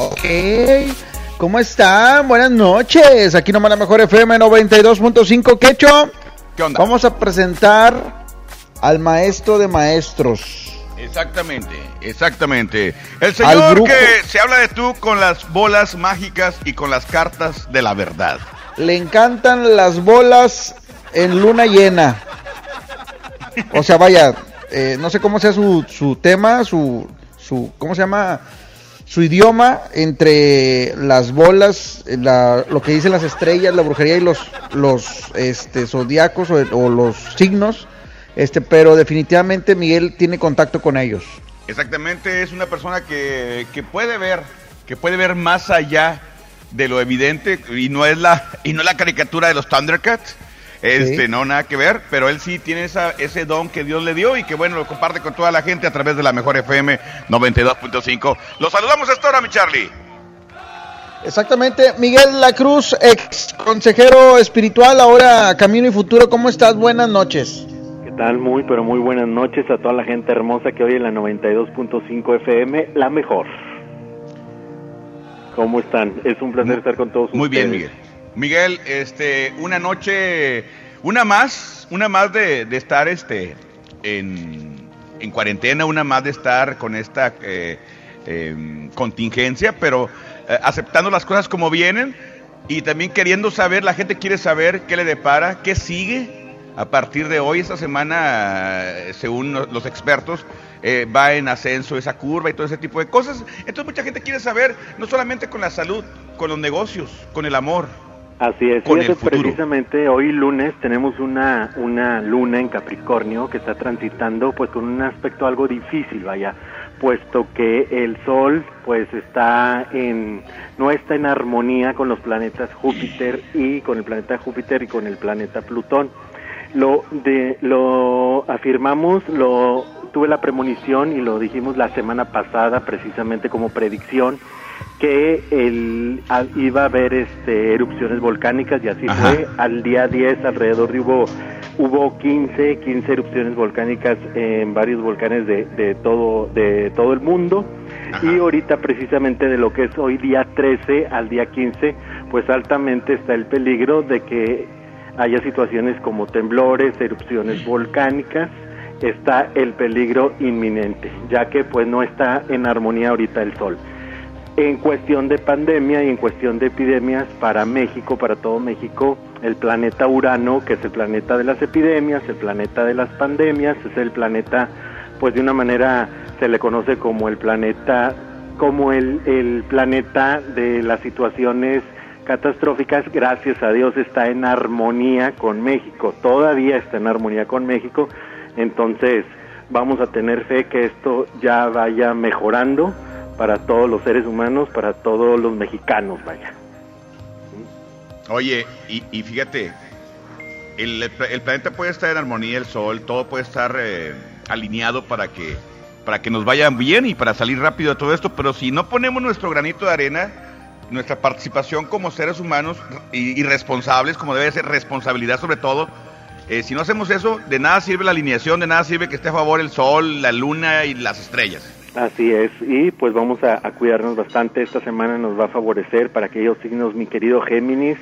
Ok. ¿Cómo están? Buenas noches. Aquí nomás la mejor FM 92.5. Quecho. ¿Qué onda? Vamos a presentar al maestro de maestros. Exactamente, exactamente. El señor que se habla de tú con las bolas mágicas y con las cartas de la verdad. Le encantan las bolas en luna llena. O sea, vaya, eh, no sé cómo sea su, su tema, su, su, ¿cómo se llama? Su idioma entre las bolas, eh, la- lo que dicen las estrellas, la brujería y los, los este, zodiacos o, o los signos. Este, pero definitivamente Miguel tiene contacto con ellos. Exactamente, es una persona que, que puede ver, que puede ver más allá de lo evidente y no es la y no es la caricatura de los Thundercats. Este, Sí. no nada que ver, pero él sí tiene esa, ese don que Dios le dio y que bueno, lo comparte con toda la gente a través de la mejor FM 92.5. Los saludamos a esta hora, mi Charlie. Exactamente, Miguel La Cruz, ex consejero espiritual, ahora Camino y Futuro, ¿cómo estás? Buenas noches. ¿Qué tal? Muy, pero muy buenas noches a toda la gente hermosa que oye en la 92.5 FM, la mejor. ¿Cómo están? Es un placer estar con todos Muy bien, ustedes. Miguel. Miguel, este, una noche, una más, una más de, de estar este, en, en cuarentena, una más de estar con esta eh, eh, contingencia, pero eh, aceptando las cosas como vienen y también queriendo saber, la gente quiere saber qué le depara, qué sigue a partir de hoy, esta semana, según lo- los expertos, eh, va en ascenso esa curva y todo ese tipo de cosas. Entonces mucha gente quiere saber, no solamente con la salud, con los negocios, con el amor. Así es, con fíjate, el futuro. precisamente hoy lunes tenemos una, una luna en Capricornio que está transitando pues con un aspecto algo difícil, vaya, puesto que el Sol pues está en, no está en armonía con los planetas Júpiter y con el planeta Júpiter y con el planeta Plutón. Lo, de, lo afirmamos, lo tuve la premonición y lo dijimos la semana pasada precisamente como predicción que el, iba a haber este, erupciones volcánicas y así Ajá. fue. Al día 10 alrededor de hubo hubo 15, 15 erupciones volcánicas en varios volcanes de, de todo de todo el mundo. Y ahorita precisamente de lo que es hoy día 13 al día 15, pues altamente está el peligro de que haya situaciones como temblores, erupciones volcánicas, está el peligro inminente, ya que pues no está en armonía ahorita el sol. En cuestión de pandemia y en cuestión de epidemias para México, para todo México, el planeta Urano, que es el planeta de las epidemias, el planeta de las pandemias, es el planeta, pues de una manera se le conoce como el planeta, como el, el planeta de las situaciones catastróficas, gracias a Dios está en armonía con México, todavía está en armonía con México, entonces vamos a tener fe que esto ya vaya mejorando para todos los seres humanos, para todos los mexicanos, vaya. Oye, y, y fíjate, el, planeta puede estar en armonía, el sol, todo puede estar eh, alineado para que, para que nos vaya bien y para salir rápido de todo esto, pero si no ponemos nuestro granito de arena, nuestra participación como seres humanos y, y responsables, como debe ser responsabilidad sobre todo, eh, si no hacemos eso, de nada sirve la alineación, de nada sirve que esté a favor el sol, la luna y las estrellas. Así es, y pues vamos a, cuidarnos bastante. Esta semana nos va a favorecer para aquellos signos, mi querido Géminis,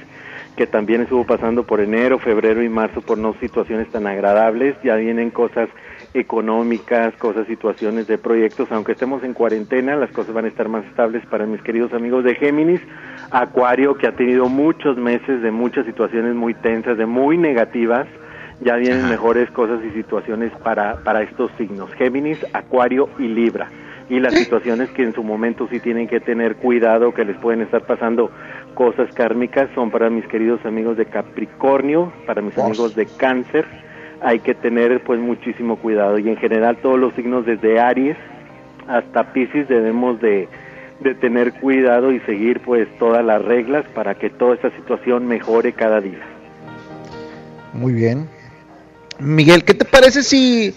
que también estuvo pasando por enero, febrero y marzo por no situaciones tan agradables. Ya vienen cosas económicas, cosas, situaciones de proyectos. Aunque estemos en cuarentena, las cosas van a estar más estables para mis queridos amigos de Géminis. Acuario, que ha tenido muchos meses de muchas situaciones muy tensas, de muy negativas ya vienen mejores cosas y situaciones para, para estos signos, Géminis, Acuario y Libra. Y las situaciones que en su momento sí tienen que tener cuidado, que les pueden estar pasando cosas kármicas, son para mis queridos amigos de Capricornio, para mis amigos de Cáncer. Hay que tener pues muchísimo cuidado y en general todos los signos desde Aries hasta Pisces debemos de, de tener cuidado y seguir pues todas las reglas para que toda esta situación mejore cada día. Muy bien. Miguel, ¿qué te parece si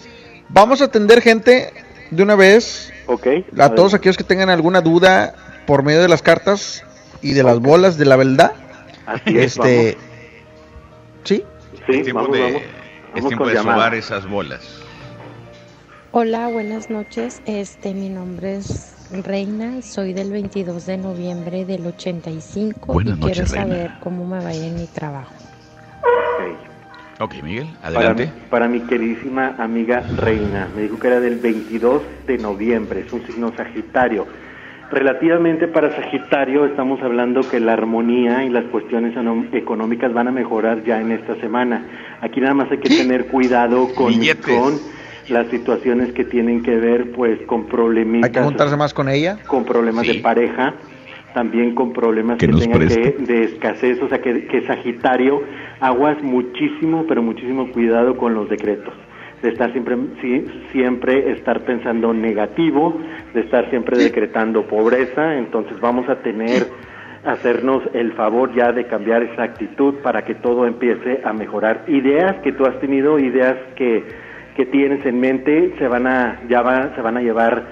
vamos a atender gente de una vez? Ok. A todos aquellos que tengan alguna duda por medio de las cartas y de las bolas de la verdad. Así es, este, ¿sí? Sí, es tiempo vamos, de, vamos. es tiempo de sobar esas bolas. Hola, buenas noches. Este, mi nombre es Reina, soy del 22 de noviembre del 85 Buenas y quiero noches, Reina. saber cómo me vaya en mi trabajo. Ok, Miguel, Para, adelante. para mi queridísima amiga Reina, me dijo que era del 22 de noviembre, es un signo Sagitario. Relativamente para Sagitario estamos hablando que la armonía y las cuestiones económicas van a mejorar ya en esta semana. Aquí nada más hay que tener cuidado con las situaciones que tienen que ver pues con problemitas Hay que juntarse más con ella. con problemas de pareja, también con problemas que, nos tengan que, de escasez, o sea que, que Sagitario, aguas muchísimo, pero muchísimo cuidado con los decretos, de estar siempre, siempre estar pensando negativo, de estar siempre decretando pobreza, entonces vamos a tener hacernos el favor ya de cambiar esa actitud para que todo empiece a mejorar. Ideas que tú has tenido, ideas que, que tienes en mente, se van a, ya va- se van a llevar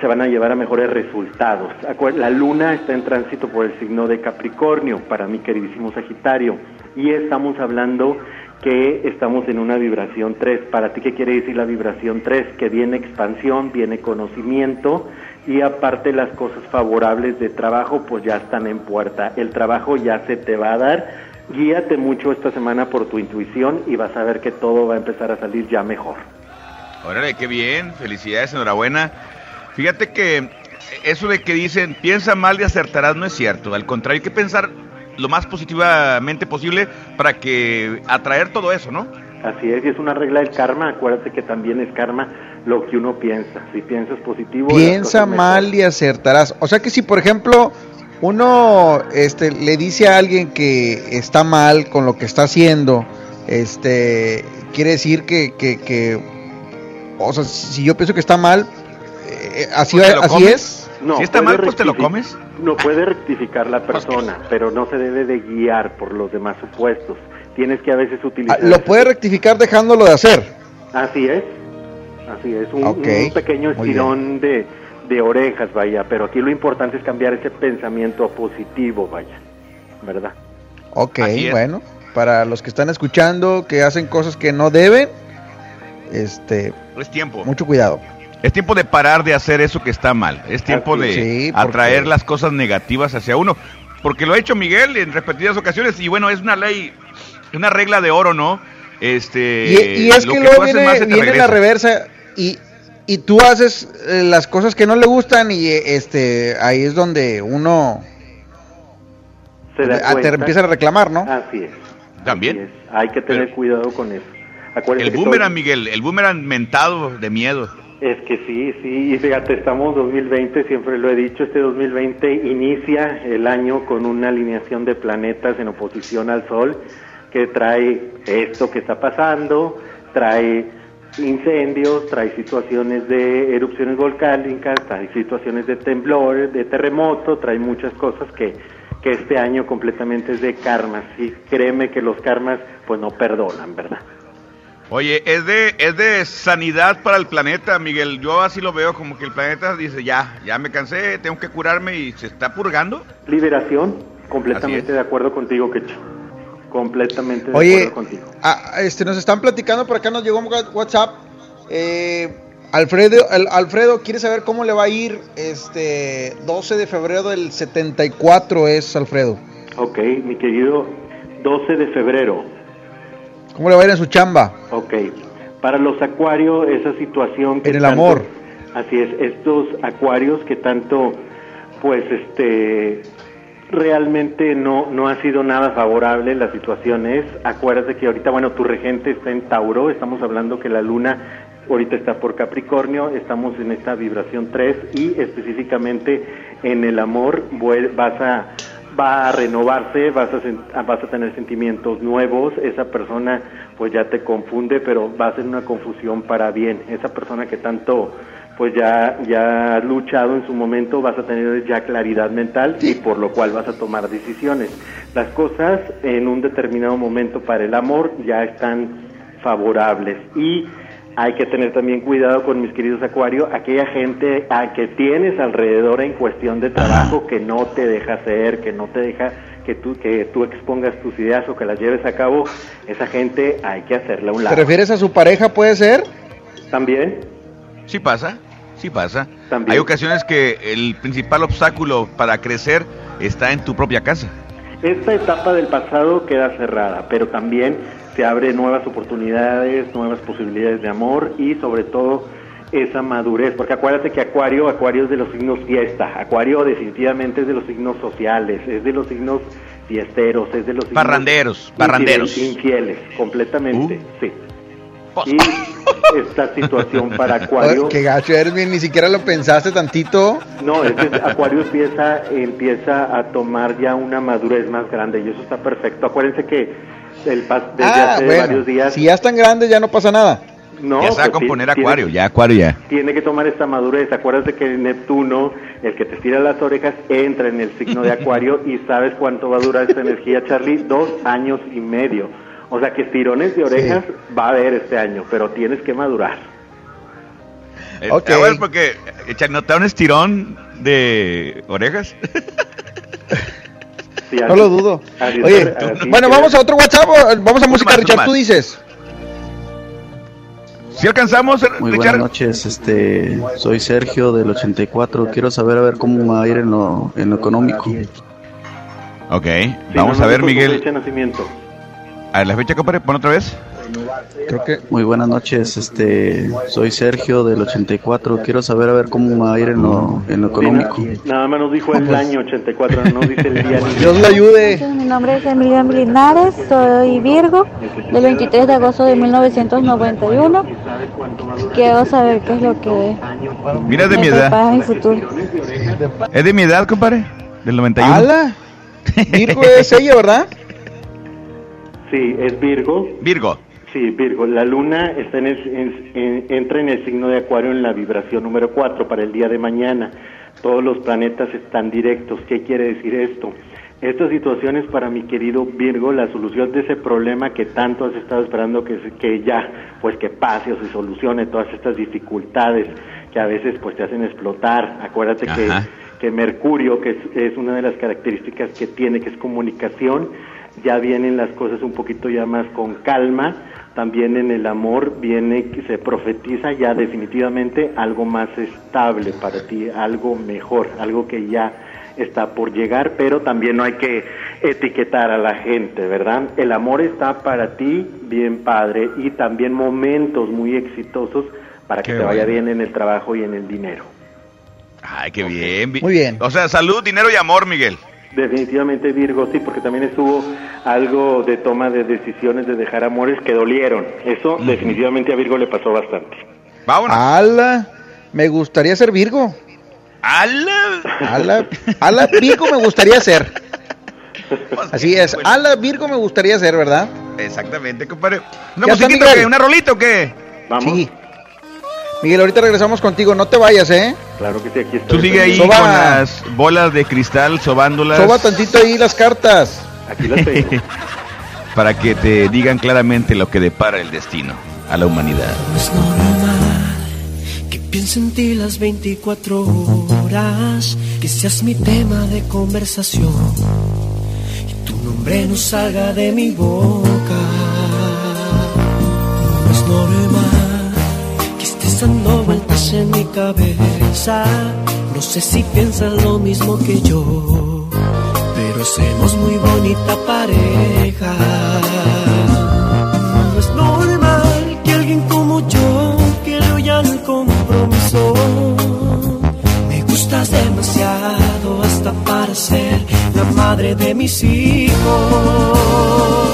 se van a llevar a mejores resultados. La luna está en tránsito por el signo de Capricornio, para mi queridísimo Sagitario, y estamos hablando que estamos en una vibración 3. Para ti, ¿qué quiere decir la vibración 3? Que viene expansión, viene conocimiento y aparte las cosas favorables de trabajo pues ya están en puerta. El trabajo ya se te va a dar. Guíate mucho esta semana por tu intuición y vas a ver que todo va a empezar a salir ya mejor. Órale, qué bien, felicidades, enhorabuena. Fíjate que eso de que dicen piensa mal y acertarás no es cierto. Al contrario, hay que pensar lo más positivamente posible para que atraer todo eso, ¿no? Así es, y es una regla del karma. Acuérdate que también es karma lo que uno piensa. Si piensas positivo, Piensa mal y acertarás. O sea que si, por ejemplo, uno este, le dice a alguien que está mal con lo que está haciendo, este, quiere decir que, que, que- o sea, si yo pienso que está mal, eh, así, Pues es. No, Si está mal, pues te lo comes. No puede rectificar la persona, pero no se debe de guiar por los demás supuestos. Tienes que a veces Ah, utilizar... Lo puede rectificar dejándolo de hacer. Así es, así es, un, Ok, un pequeño estirón de, de orejas, vaya, pero aquí lo importante es cambiar ese pensamiento positivo, vaya, ¿verdad? Ok, bueno, para los que están escuchando, que hacen cosas que no deben, este, Es tiempo. mucho cuidado. Es tiempo de parar de hacer eso que está mal. Es tiempo de. Sí, atraer las cosas negativas hacia uno. Porque lo ha hecho Miguel en repetidas ocasiones. Y bueno, es una ley, una regla de oro, ¿no? Este, Y, y es lo que luego haces viene, más viene la reversa y, y tú haces eh, las cosas que no le gustan y eh, este ahí es donde uno Se da te empieza a reclamar, ¿no? Así es. También. así es. Hay que tener Pero- cuidado con eso. Acuérdate El boomerang, todo- Miguel, el boomerang mentado de miedo. Es que sí, sí, y fíjate, estamos 2020, siempre lo he dicho, este 2020 inicia el año con una alineación de planetas en oposición al Sol que trae esto que está pasando, trae incendios, trae situaciones de erupciones volcánicas, trae situaciones de temblores, de terremoto, trae muchas cosas que, que este año completamente es de karmas, y créeme que los karmas pues no perdonan, ¿verdad? Oye, es de, es de sanidad para el planeta, Miguel. Yo así lo veo, como que el planeta dice, ya, ya me cansé, tengo que curarme y se está purgando. Liberación, completamente de acuerdo contigo, Quecho. Completamente de Oye, acuerdo contigo. ah, este nos están platicando por acá nos llegó un WhatsApp eh, Alfredo, Al- Alfredo quiere saber cómo le va a ir este 12 de febrero del 74 es Alfredo. Ok, mi querido 12 de febrero. ¿Cómo le va a ir en su chamba? Ok, para los acuarios, esa situación que En el tanto- amor. Así es, estos acuarios que tanto, pues, este, realmente no, no ha sido nada favorable la situación es, acuérdate que ahorita, bueno, tu regente está en Tauro, estamos hablando que la luna ahorita está por Capricornio, estamos en esta vibración 3 y específicamente en el amor vas a va a renovarse, vas a, sen- vas a tener sentimientos nuevos, esa persona pues ya te confunde, pero va a ser una confusión para bien, esa persona que tanto pues ya, ya has luchado en su momento, vas a tener ya claridad mental y por lo cual vas a tomar decisiones. Las cosas en un determinado momento para el amor ya están favorables. Y hay que tener también cuidado con mis queridos Acuario, aquella gente a que tienes alrededor en cuestión de trabajo que no te deja hacer, que no te deja que tú que tú expongas tus ideas o que las lleves a cabo, esa gente hay que hacerla a un ¿Te lado. refieres a su pareja puede ser? También. Sí pasa, sí pasa. También. Hay ocasiones que el principal obstáculo para crecer está en tu propia casa. Esta etapa del pasado queda cerrada, pero también se abre nuevas oportunidades, nuevas posibilidades de amor y sobre todo esa madurez, porque acuérdate que Acuario, Acuario es de los signos fiesta, Acuario definitivamente es de los signos sociales, es de los signos fiesteros, es de los signos Parranderos, infieles- parranderos. infieles, completamente, Uh. sí. Y esta situación para Acuario, Qué gacho eres, bien, ni siquiera lo pensaste tantito. no, es que Acuario empieza, empieza a tomar ya una madurez más grande y eso está perfecto. Acuérdense que el desde Ah, hace bueno, varios días si ya están grandes ya no pasa nada. no, ya se va a pues, componer tiene- Acuario, ya Acuario ya. Tiene que tomar esta madurez. Acuérdate que Neptuno, el que te tira las orejas, entra en el signo de Acuario y sabes cuánto va a durar esta energía, Charlie, dos años y medio. O sea que estirones de orejas va a haber este año, pero tienes que madurar. Eh, Ok. ah, bueno, porque eh, ¿no te da un estirón de orejas? Sí, No lo dudo. Oye, así bueno, que- vamos a otro WhatsApp, vamos a música, más, Richard, tú dices. Si alcanzamos, Muy Richard. buenas noches, este, soy Sergio del 84, quiero saber a ver cómo va a ir en lo, en lo económico. Ok, Sí, vamos no, a ver, Miguel. fecha de nacimiento. A ver, la fecha, compadre, pon otra vez. Creo que Muy buenas noches, este, soy Sergio del 84. Quiero saber a ver cómo va a ir en lo, en lo económico. Nada más nos dijo el año 84, no dice el día. Dios le ayude. Mi nombre es Emilian Linares, soy Virgo, del 23 de agosto de 1991. Quiero saber qué es lo que Mira de mi edad. futuro. Es de mi edad, compadre. Del 91. ¡Hala! Virgo es ella, ¿verdad? Sí, es Virgo. Virgo. Sí, Virgo. La luna está en el- en- en- entra en el signo de Acuario en la vibración número 4 para el día de mañana. Todos los planetas están directos. ¿Qué quiere decir esto? Estas situaciones para mi querido Virgo, la solución de ese problema que tanto has estado esperando que, que ya, pues que pase o se solucione todas estas dificultades que a veces pues te hacen explotar. Acuérdate que, que Mercurio, que es, es una de las características que tiene, que es comunicación, ya vienen las cosas un poquito ya más con calma. También en el amor viene que se profetiza ya definitivamente algo más estable para ti, algo mejor, algo que ya está por llegar, pero también no hay que etiquetar a la gente, ¿verdad? El amor está para ti, bien padre, y también momentos muy exitosos para que Qué te vaya bueno. bien en el trabajo y en el dinero. Ay, qué bien. Muy bien. O sea, salud, dinero y amor, Miguel. Definitivamente Virgo, sí, porque también estuvo algo de toma de decisiones de dejar amores que dolieron. Eso definitivamente a Virgo le pasó bastante. Vámonos. ¡Hala! Me gustaría ser Virgo. ¡Hala! ¡Hala! ¡Hala Virgo me gustaría ser! Así es. ¡Hala Virgo me gustaría ser, ¿verdad? Exactamente, compadre. ¿Una musiquita o qué? ¿Una rolita o qué? Vamos. Sí. Miguel, ahorita regresamos contigo. No te vayas, ¿eh? Claro que sí, aquí estoy. Tú sigue ahí Soba. con las bolas de cristal sobándolas. Soba tantito ahí las cartas. Aquí las tengo. para que te digan claramente lo que depara el destino a la humanidad. Es normal que piense en ti las 24 horas, que seas mi tema de conversación y tu nombre no salga de mi boca. No es normal vueltas en mi cabeza. No sé si piensas lo mismo que yo, pero hacemos muy bonita pareja. No es normal que alguien como yo quiera ya el compromiso. Me gustas demasiado hasta para ser la madre de mis hijos.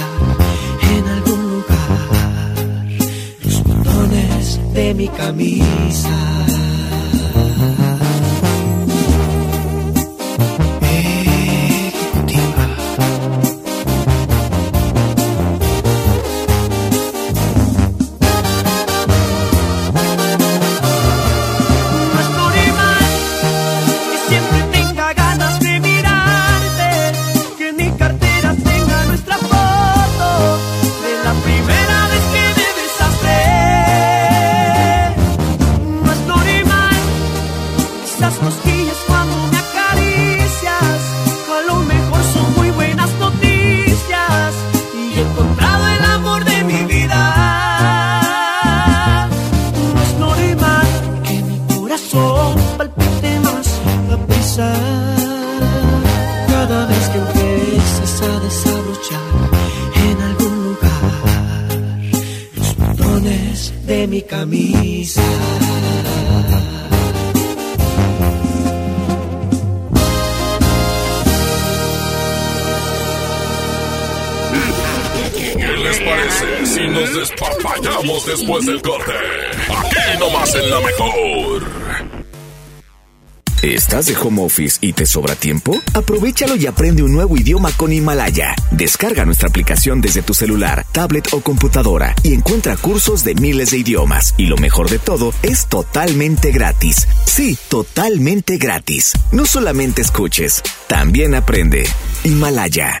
En algún lugar los botones de mi camisa. Después del corte? Aquí nomás en la mejor. ¿Estás de home office y te sobra tiempo? Aprovechalo y aprende un nuevo idioma con Himalaya. Descarga nuestra aplicación desde tu celular, tablet o computadora y encuentra cursos de miles de idiomas. Y lo mejor de todo, es totalmente gratis. Sí, totalmente gratis. No solamente escuches, también aprende. Himalaya.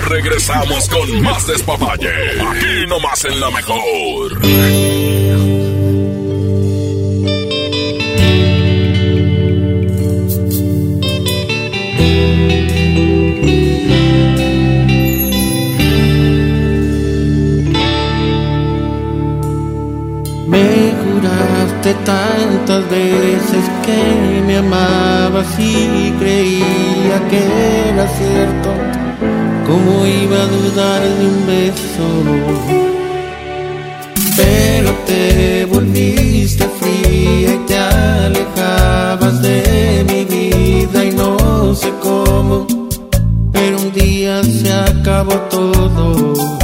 Regresamos con más despapalle. Aquí nomás en la mejor. Me juraste tantas veces que me amabas y creía que era cierto. ¿Cómo iba a dudar de un beso? Pero te volviste fría y te alejabas de mi vida y no sé cómo. Pero un día se acabó todo.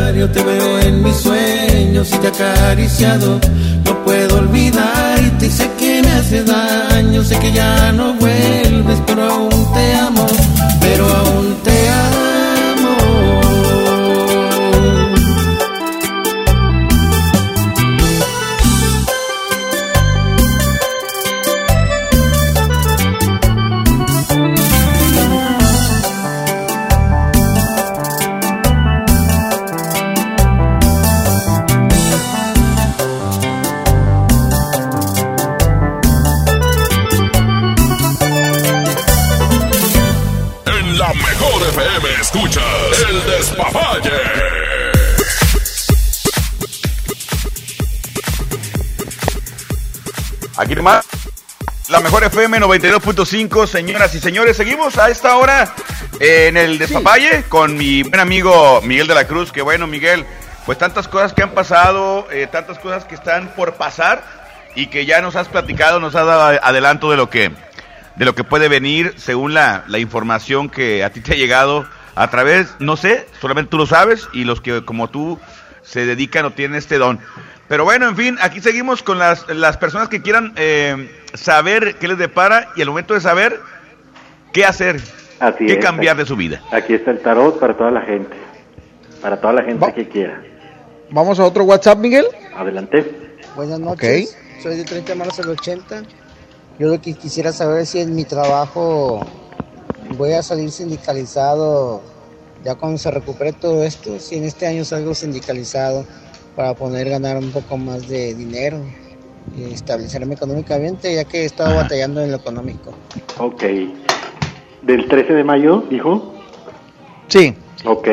te veo en mis sueños y te acariciado. No puedo olvidarte y sé que me hace daño, sé que ya no vuelves, pero aún te amo, pero aún La mejor FM 92.5, señoras y señores. Seguimos a esta hora eh, en el despapalle con mi buen amigo Miguel de la Cruz. Que bueno, Miguel, pues tantas cosas que han pasado, eh, tantas cosas que están por pasar y que ya nos has platicado, nos has dado adelanto de lo que, de lo que puede venir según la, la información que a ti te ha llegado a través, no sé, solamente tú lo sabes y los que como tú se dedican o tienen este don. Pero bueno, en fin, aquí seguimos con las, las personas que quieran eh, saber qué les depara y al momento de saber qué hacer, Así qué es, cambiar de su vida. Aquí está el tarot para toda la gente. Para toda la gente que quiera. Vamos a otro WhatsApp, Miguel. Adelante. Buenas noches. Soy de 30 manos al 80. Yo lo que quisiera saber es si en mi trabajo voy a salir sindicalizado ya cuando se recupere todo esto, si en este año salgo sindicalizado para poder ganar un poco más de dinero y establecerme económicamente, ya que he estado batallando en lo económico. Ok. ¿Del 13 de mayo, dijo? Sí. Ok.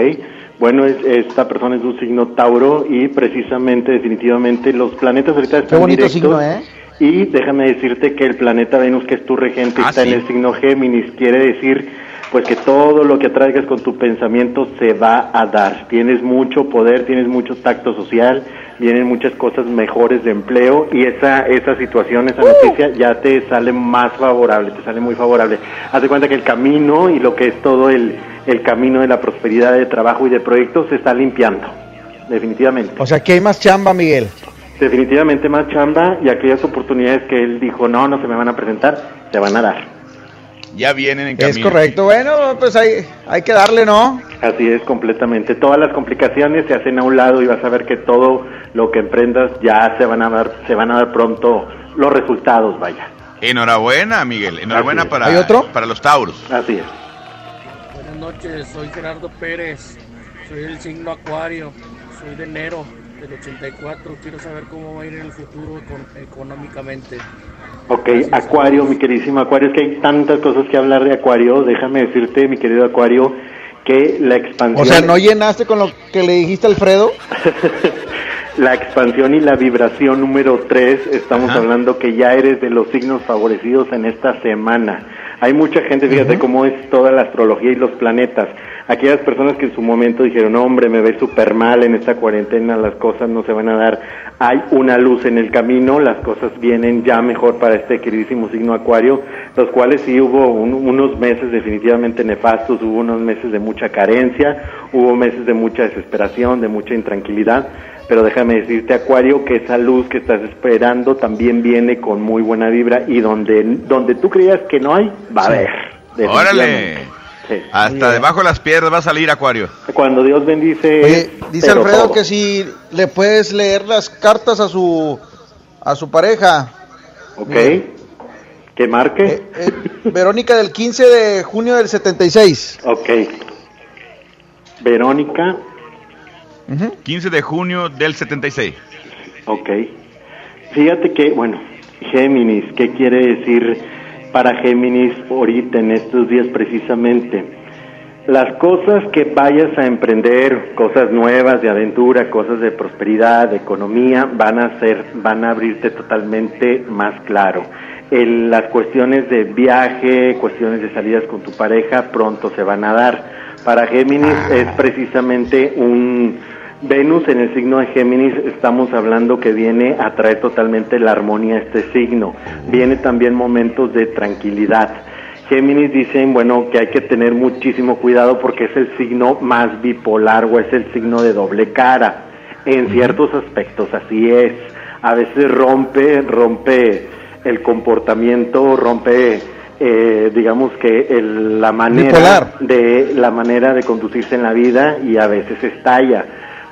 Bueno, es- esta persona es un signo Tauro y precisamente, definitivamente, los planetas ahorita están Qué bonito directos. signo, ¿eh? Y déjame decirte que el planeta Venus, que es tu regente, Ah, está sí. en el signo Géminis. Quiere decir, pues, que todo lo que atraigas con tu pensamiento se va a dar. Tienes mucho poder, tienes mucho tacto social, vienen muchas cosas mejores de empleo y esa, esa situación, esa noticia ya te sale más favorable, te sale muy favorable. Haz de cuenta que el camino y lo que es todo el, el camino de la prosperidad de trabajo y de proyectos se está limpiando. Definitivamente. O sea, que hay más chamba, Miguel. Definitivamente más chamba y aquellas oportunidades que él dijo, no, no se me van a presentar, se van a dar. Ya vienen en camino. Es correcto. Bueno, pues hay, hay que darle, ¿no? Así es, completamente. Todas las complicaciones se hacen a un lado y vas a ver que todo lo que emprendas ya se van a dar, se van a dar pronto los resultados, vaya. Enhorabuena, Miguel. Enhorabuena para, ¿Hay otro? para los Tauros. Así es. Buenas noches, soy Gerardo Pérez, soy del signo Acuario, soy de enero del 84, quiero saber cómo va a ir en el futuro econ- económicamente. Ok, Acuario, mi queridísimo Acuario, es que hay tantas cosas que hablar de Acuario. Déjame decirte, mi querido Acuario, que la expansión... O sea, ¿no llenaste con lo que le dijiste a Alfredo? La expansión y la vibración número 3, estamos hablando que ya eres de los signos favorecidos en esta semana. Hay mucha gente, fíjate cómo es toda la astrología y los planetas. Aquellas personas que en su momento dijeron, hombre, me ve súper mal en esta cuarentena, las cosas no se van a dar. Hay una luz en el camino, las cosas vienen ya mejor para este queridísimo signo Acuario, los cuales sí hubo un- unos meses definitivamente nefastos, hubo unos meses de mucha carencia, hubo meses de mucha desesperación, de mucha intranquilidad pero déjame decirte Acuario que esa luz que estás esperando también viene con muy buena vibra y donde donde tú creías que no hay va a Sí. haber. Órale. Sí. Hasta debajo de las piedras va a salir Acuario. Cuando Dios bendice Oye, dice Alfredo todo. que si le puedes leer las cartas a su a su pareja. Ok. Que marque. Eh, Verónica del 15 de junio del 76. Ok. Verónica, 15 de junio del 76. ok. Fíjate que, bueno, Géminis, ¿qué quiere decir para Géminis ahorita en estos días precisamente? Las cosas que vayas a emprender, cosas nuevas de aventura, cosas de prosperidad, de economía, van a ser, van a abrirte totalmente más claro. El- las cuestiones de viaje, cuestiones de salidas con tu pareja, pronto se van a dar. Para Géminis es precisamente un Venus en el signo de Géminis, estamos hablando que viene a traer totalmente la armonía a este signo. Viene también momentos de tranquilidad. Géminis dicen, bueno, que hay que tener muchísimo cuidado porque es el signo más bipolar o es el signo de doble cara. En ciertos aspectos, así es. A veces rompe, rompe el comportamiento, rompe, eh, digamos que el- la manera Bipolar. de la manera de conducirse en la vida y a veces estalla.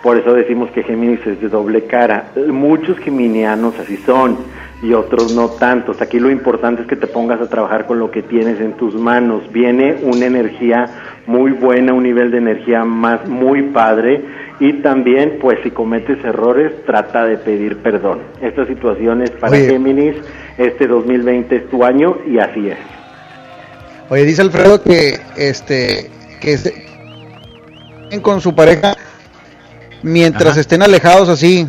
Por eso decimos que Géminis es de doble cara. Muchos geminianos así son y otros no tantos. Aquí lo importante es que te pongas a trabajar con lo que tienes en tus manos. Viene una energía muy buena, un nivel de energía más muy padre y también pues si cometes errores trata de pedir perdón. Esta situación es para Oye. Géminis, este 2020 es tu año y así es. Oye, dice Alfredo que este que se- con su pareja mientras Ajá. estén alejados así.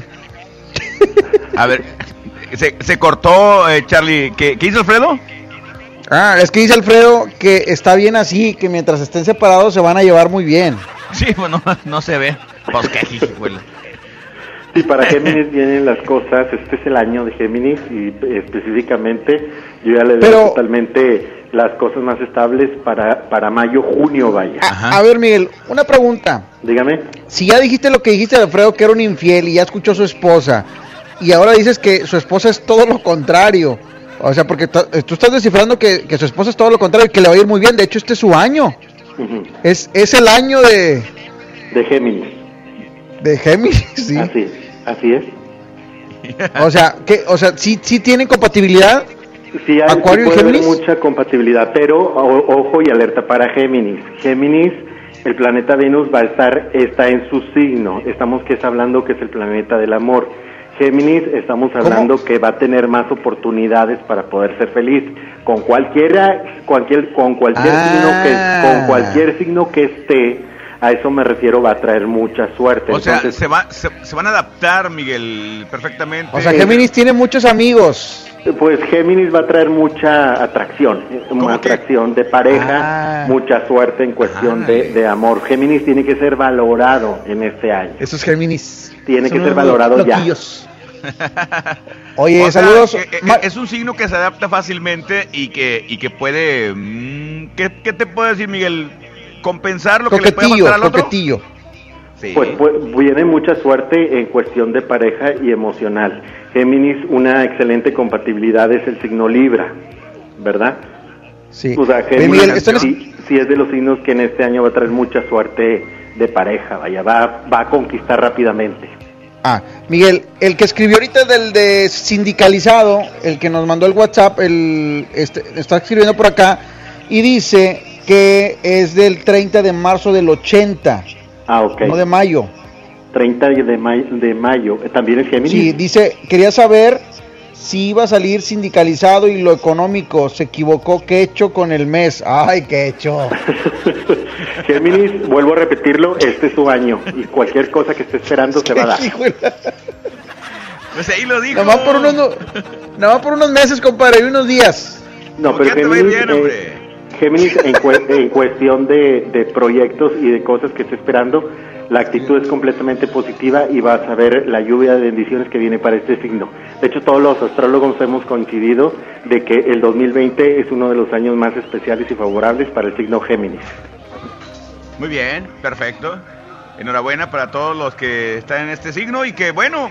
A ver, se, se cortó, eh, Charlie. ¿Qué, ¿Qué hizo Alfredo? Ah, es que dice Alfredo que está bien así, que mientras estén separados se van a llevar muy bien. Sí, pues no, no se ve. Pues qué. Sí, para Géminis vienen las cosas, este es el año de Géminis y específicamente yo ya le doy Pero- totalmente las cosas más estables para, para mayo, junio, vaya. A ver, Miguel, una pregunta. Dígame. Si ya dijiste lo que dijiste de Alfredo, que era un infiel y ya escuchó a su esposa, y ahora dices que su esposa es todo lo contrario. O sea, porque tú estás descifrando que, que su esposa es todo lo contrario y que le va a ir muy bien. De hecho, este es su año. Es, es el año de, De Géminis. de Géminis. sí. Así, así es. O sea, que, o sea, sí, sí tienen compatibilidad. Sí, hay, sí Acuario y puede haber mucha compatibilidad, pero o- ojo y alerta para Géminis. Géminis, el planeta Venus va a estar, está en su signo. Estamos que es hablando que es el planeta del amor. Géminis, estamos hablando que va a tener más oportunidades para poder ser feliz. Con cualquiera, cualquier, con cualquier Ah. signo que, con cualquier signo que esté, a eso me refiero, va a traer mucha suerte. O sea, se, va, se, se van a adaptar, Miguel, perfectamente. O sea, Géminis tiene muchos amigos. Pues Géminis va a traer mucha atracción, una atracción de pareja, Ah. mucha suerte en cuestión de, de amor. Géminis tiene que ser valorado en este año. Esos Géminis. Tiene que ser valorado ya. loquillos. Oye, O sea, saludos. eh, eh, es un signo que se adapta fácilmente y que, y que puede... mm, ¿qué, qué te puedo decir, Miguel? ¿Compensar lo que le puede faltar al otro? coquetillo. Sí. Pues, pues, viene mucha suerte en cuestión de pareja y emocional. Géminis, una excelente compatibilidad es el signo Libra, ¿verdad? Sí. O sea, Géminis Miguel, sí, sí es de los signos que en este año va a traer mucha suerte de pareja, vaya, va, va a conquistar rápidamente. Ah, Miguel, el que escribió ahorita del de sindicalizado, el que nos mandó el WhatsApp, el, este, está escribiendo por acá y dice que es del 30 de marzo del 80, Ah, ok. no de mayo. 30 de, mayo, de mayo. eh, ¿También es Géminis? Sí, dice, quería saber si iba a salir sindicalizado y lo económico, se equivocó, ¿qué hecho con el mes? Ay, qué hecho. Géminis, vuelvo a repetirlo, este es su año y cualquier cosa que esté esperando se va a dar. Pues ahí lo dijo. Nada más por unos, no- nada más por unos meses, compadre, y unos días. No, pero Géminis, eh, Géminis en, en cuestión de, de proyectos y de cosas que esté esperando, la actitud es completamente positiva y vas a ver la lluvia de bendiciones que viene para este signo. De hecho, todos los astrólogos hemos coincidido de que el 2020 es uno de los años más especiales y favorables para el signo Géminis. Muy bien, perfecto. Enhorabuena para todos los que están en este signo y que bueno,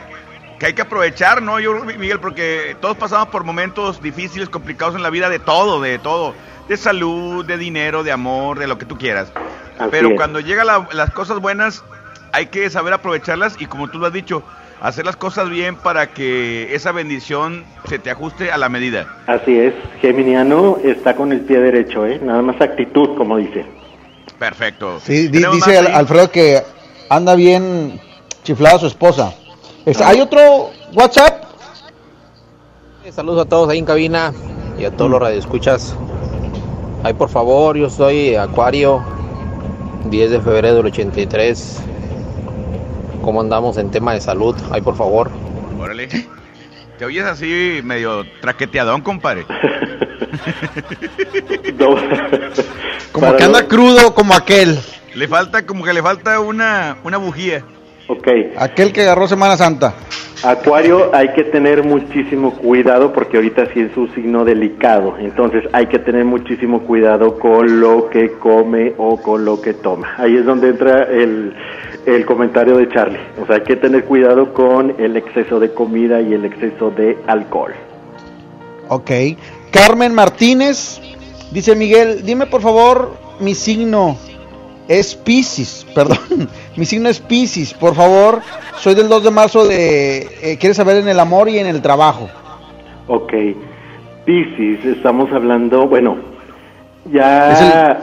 que hay que aprovechar, ¿no? Yo, Miguel, porque todos pasamos por momentos difíciles, complicados en la vida de todo, de todo, de salud, de dinero, de amor, de lo que tú quieras. Así Pero es. cuando llegan la- las cosas buenas, hay que saber aprovecharlas y como tú lo has dicho, hacer las cosas bien para que esa bendición se te ajuste a la medida. Así es, Geminiano está con el pie derecho, ¿eh? Nada más actitud, como dice. Perfecto. Sí, di- dice Al-. Alfredo que anda bien chiflada su esposa. Este, ¿Hay otro WhatsApp? Saludos a todos ahí en cabina y a todos los radioescuchas. Ay, por favor, yo soy Acuario, 10 de febrero del 83. ¿Cómo andamos en tema de salud? Ay, por favor. Órale. Te oyes así medio traqueteadón, compadre. Como que anda crudo como aquel. Le falta, como que le falta una, una bujía. Ok. Aquel que agarró Semana Santa. Acuario, hay que tener muchísimo cuidado porque ahorita sí es un signo delicado. Entonces hay que tener muchísimo cuidado con lo que come o con lo que toma. Ahí es donde entra el, el comentario de Charlie. O sea, hay que tener cuidado con el exceso de comida y el exceso de alcohol. Ok. Carmen Martínez dice Miguel, dime por favor mi signo es Piscis, perdón, mi signo es Piscis, por favor, soy del 2 de marzo de, eh, ¿quieres saber en el amor y en el trabajo? Ok. Piscis, estamos hablando, bueno, ya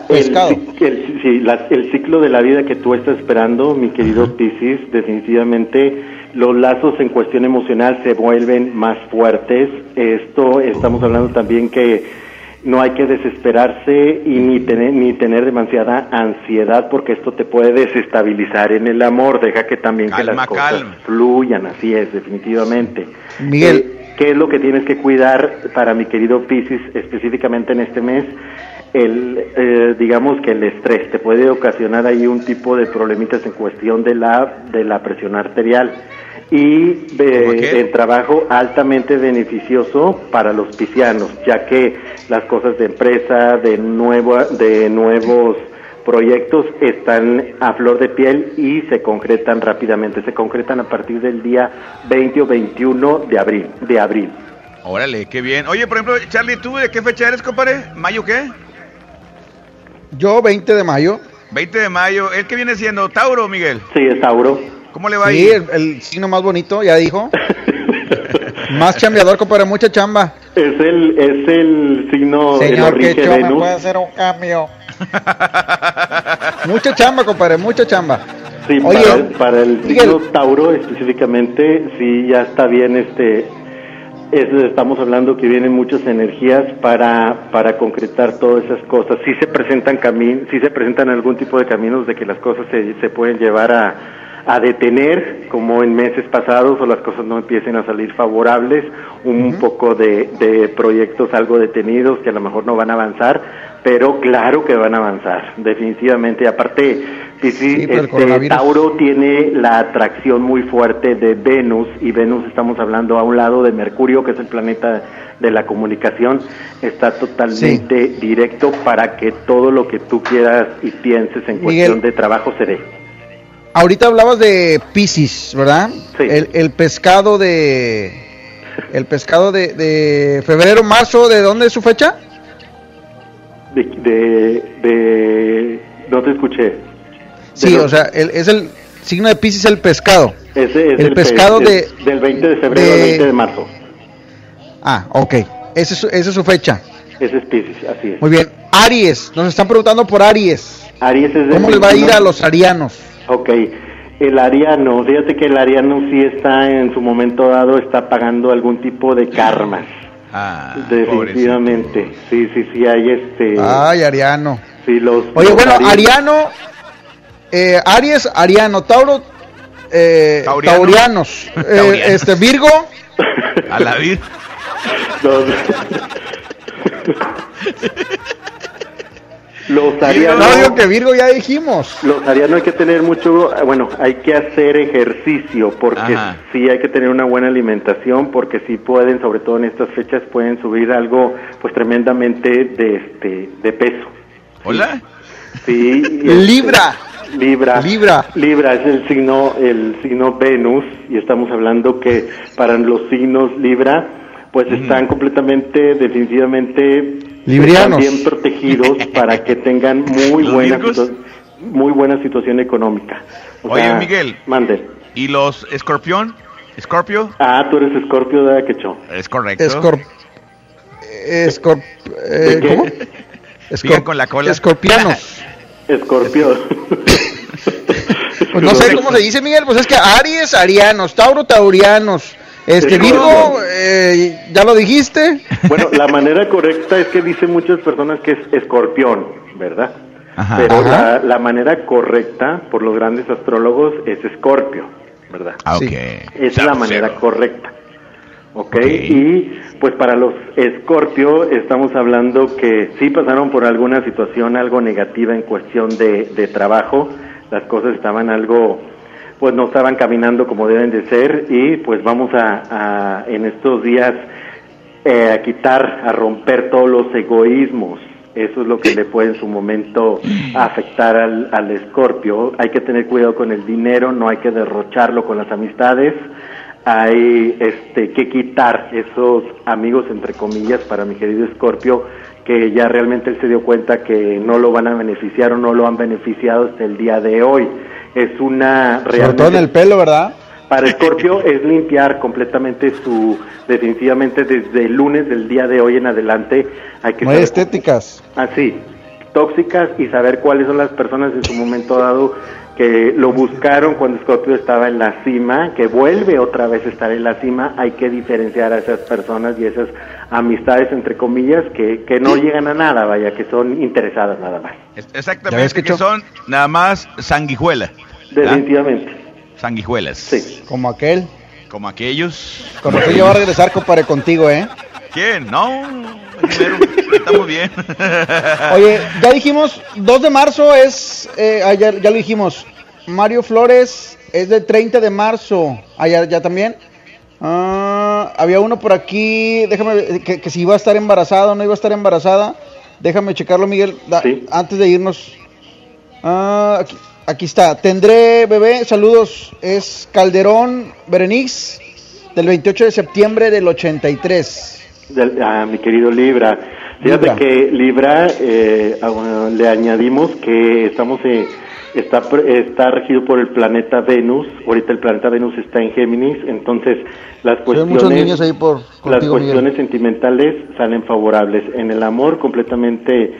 Es el sí, la- el ciclo de la vida que tú estás esperando, mi querido Piscis, definitivamente los lazos en cuestión emocional se vuelven más fuertes. Esto estamos hablando también que no hay que desesperarse y ni tener ni tener demasiada ansiedad porque esto te puede desestabilizar en el amor. Deja que también que las cosas calma. fluyan, así es, definitivamente. Miguel. Eh, ¿Qué es lo que tienes que cuidar para mi querido Piscis específicamente en este mes? El, eh, digamos que el estrés te puede ocasionar ahí un tipo de problemitas en cuestión de la de la presión arterial y de, el trabajo altamente beneficioso para los piscianos, ya que las cosas de empresa, de nuevo, de nuevos proyectos están a flor de piel y se concretan rápidamente. Se concretan a partir del día 20 o 21 de abril. De abril. Órale, qué bien. Oye, por ejemplo, Charlie, ¿tú de qué fecha eres, compadre? ¿Mayo qué? Yo 20 de mayo. 20 de mayo. ¿El que viene siendo Tauro, Miguel? Sí, es Tauro. ¿Cómo le va Sí, ahí? el, el signo más bonito, ya dijo. más chambeador, compadre, mucha chamba. Es el, es el signo de Señor Enrique Quechua, ¿me Venus. puede hacer un cambio? mucha chamba, compadre, mucha chamba. Sí, Oye, para, para el Miguel. signo Tauro específicamente, sí, ya está bien, este, es- estamos hablando que vienen muchas energías para, para concretar todas esas cosas. Sí se presentan caminos, sí se presentan algún tipo de caminos de que las cosas se, se pueden llevar a, a detener, como en meses pasados, o las cosas no empiecen a salir favorables, un poco de, de proyectos algo detenidos que a lo mejor no van a avanzar, pero claro que van a avanzar, definitivamente. Aparte, Piscis, Sí, este. Tauro tiene la atracción muy fuerte de Venus, y Venus estamos hablando a un lado de Mercurio, que es el planeta de la comunicación, está totalmente directo para que todo lo que tú quieras y pienses en Miguel. cuestión de trabajo se dé. Ahorita hablabas de Piscis, ¿verdad? El, el pescado de... El pescado de, de febrero, marzo, ¿de dónde es su fecha? De, de, de- no te escuché. Sí, De o sea, el- es el signo de Piscis el pescado. Ese es el el, pescado pe- de... del, del 20 de febrero al de- 20 de marzo. Ah, ok. Esa es, su- esa es su fecha. Ese es Piscis, así es. Muy bien. Aries, nos están preguntando por Aries. Aries es del ¿Cómo les va a ir 21? a los arianos? Ok, el ariano, fíjate que el ariano sí está en su momento dado, está pagando algún tipo de karmas. Ah, Definitivamente, sí, sí, sí, hay este... Ay, Ariano. sí, los, Oye, los bueno, ari- Ariano, eh, Aries, Ariano, Tauro, eh, Tauriano. Taurianos, eh, este Virgo, A la vida. Los, arianos... no digo que Virgo ya dijimos. Los arianos hay que tener mucho, bueno, hay que hacer ejercicio porque Ajá. sí hay que tener una buena alimentación porque sí pueden, sobre todo en estas fechas, pueden subir algo pues tremendamente de este de peso. Hola. Sí. este, Libra. Libra. Libra. Libra es el signo el signo Venus y estamos hablando que para los signos Libra pues están completamente definitivamente Librianos. están bien protegidos para que tengan muy ¿Los buena muy buena situación económica. O Oye, sea, Miguel. Mande. ¿Y los escorpión? ¿Escorpio? Ah, tú eres Escorpio, ¿verdad, Quecho? Es correcto. Escorp, escorp, eh, ¿De qué? ¿cómo? Sigan con la cola. Escorpianos. Escorpio. Pues no sé cómo se dice, Miguel, pues es que Aries, Arianos, Tauro, Taurianos, este. Virgo, eh, ya lo dijiste. Bueno, la manera correcta es que dicen muchas personas que es escorpión, ¿verdad? Ajá. Pero Ajá. la, la manera correcta, por los grandes astrólogos, es escorpio, ¿verdad? Ah, ok. Es la manera correcta. ¿ok? Y pues para los Escorpio estamos hablando que sí pasaron por alguna situación algo negativa en cuestión de, de trabajo, las cosas estaban algo, pues no estaban caminando como deben de ser y pues vamos a, en estos días eh, a quitar, a romper todos los egoísmos. Eso es lo que le puede en su momento afectar al, al escorpio. Hay que tener cuidado con el dinero, no hay que derrocharlo con las amistades. Hay este, que quitar esos amigos, entre comillas, para mi querido escorpio, que ya realmente él se dio cuenta que no lo van a beneficiar o no lo han beneficiado hasta el día de hoy. Es una Sobre todo en el pelo, ¿verdad? para Scorpio es limpiar completamente su, definitivamente desde el lunes del día de hoy en adelante hay que Muy estéticas. así, tóxicas y saber cuáles son las personas en su momento dado que lo buscaron cuando Scorpio estaba en la cima, que vuelve otra vez a estar en la cima, hay que diferenciar a esas personas y esas amistades entre comillas que, que no llegan a nada, vaya, que son interesadas nada más. Exactamente, que son nada más sanguijuela. ¿verdad? Definitivamente. Sanguijuelas. Sí. Como aquel. Como aquellos. Con razón yo voy a regresar, compadre, contigo, ¿eh? ¿Quién? No, primero, estamos bien. Oye, ya dijimos, 2 de marzo es, eh, ah, ya, ya lo dijimos, Mario Flores es del 30 de marzo, ah, ya, también. Ah, había uno por aquí, déjame, ver, que, que si iba a estar embarazada o no iba a estar embarazada, déjame checarlo, Miguel, da- antes de irnos. Ah, aquí, aquí está, tendré bebé, saludos, es Calderón Berenice, del 28 de septiembre del 83. Del- a mi querido Libra. Fíjate Libra. que Libra eh, bueno, le añadimos que estamos eh, está, está regido por el planeta Venus. Ahorita el planeta Venus está en Géminis, entonces las cuestiones, niños ahí por las Miguel. cuestiones sentimentales salen favorables. En el amor completamente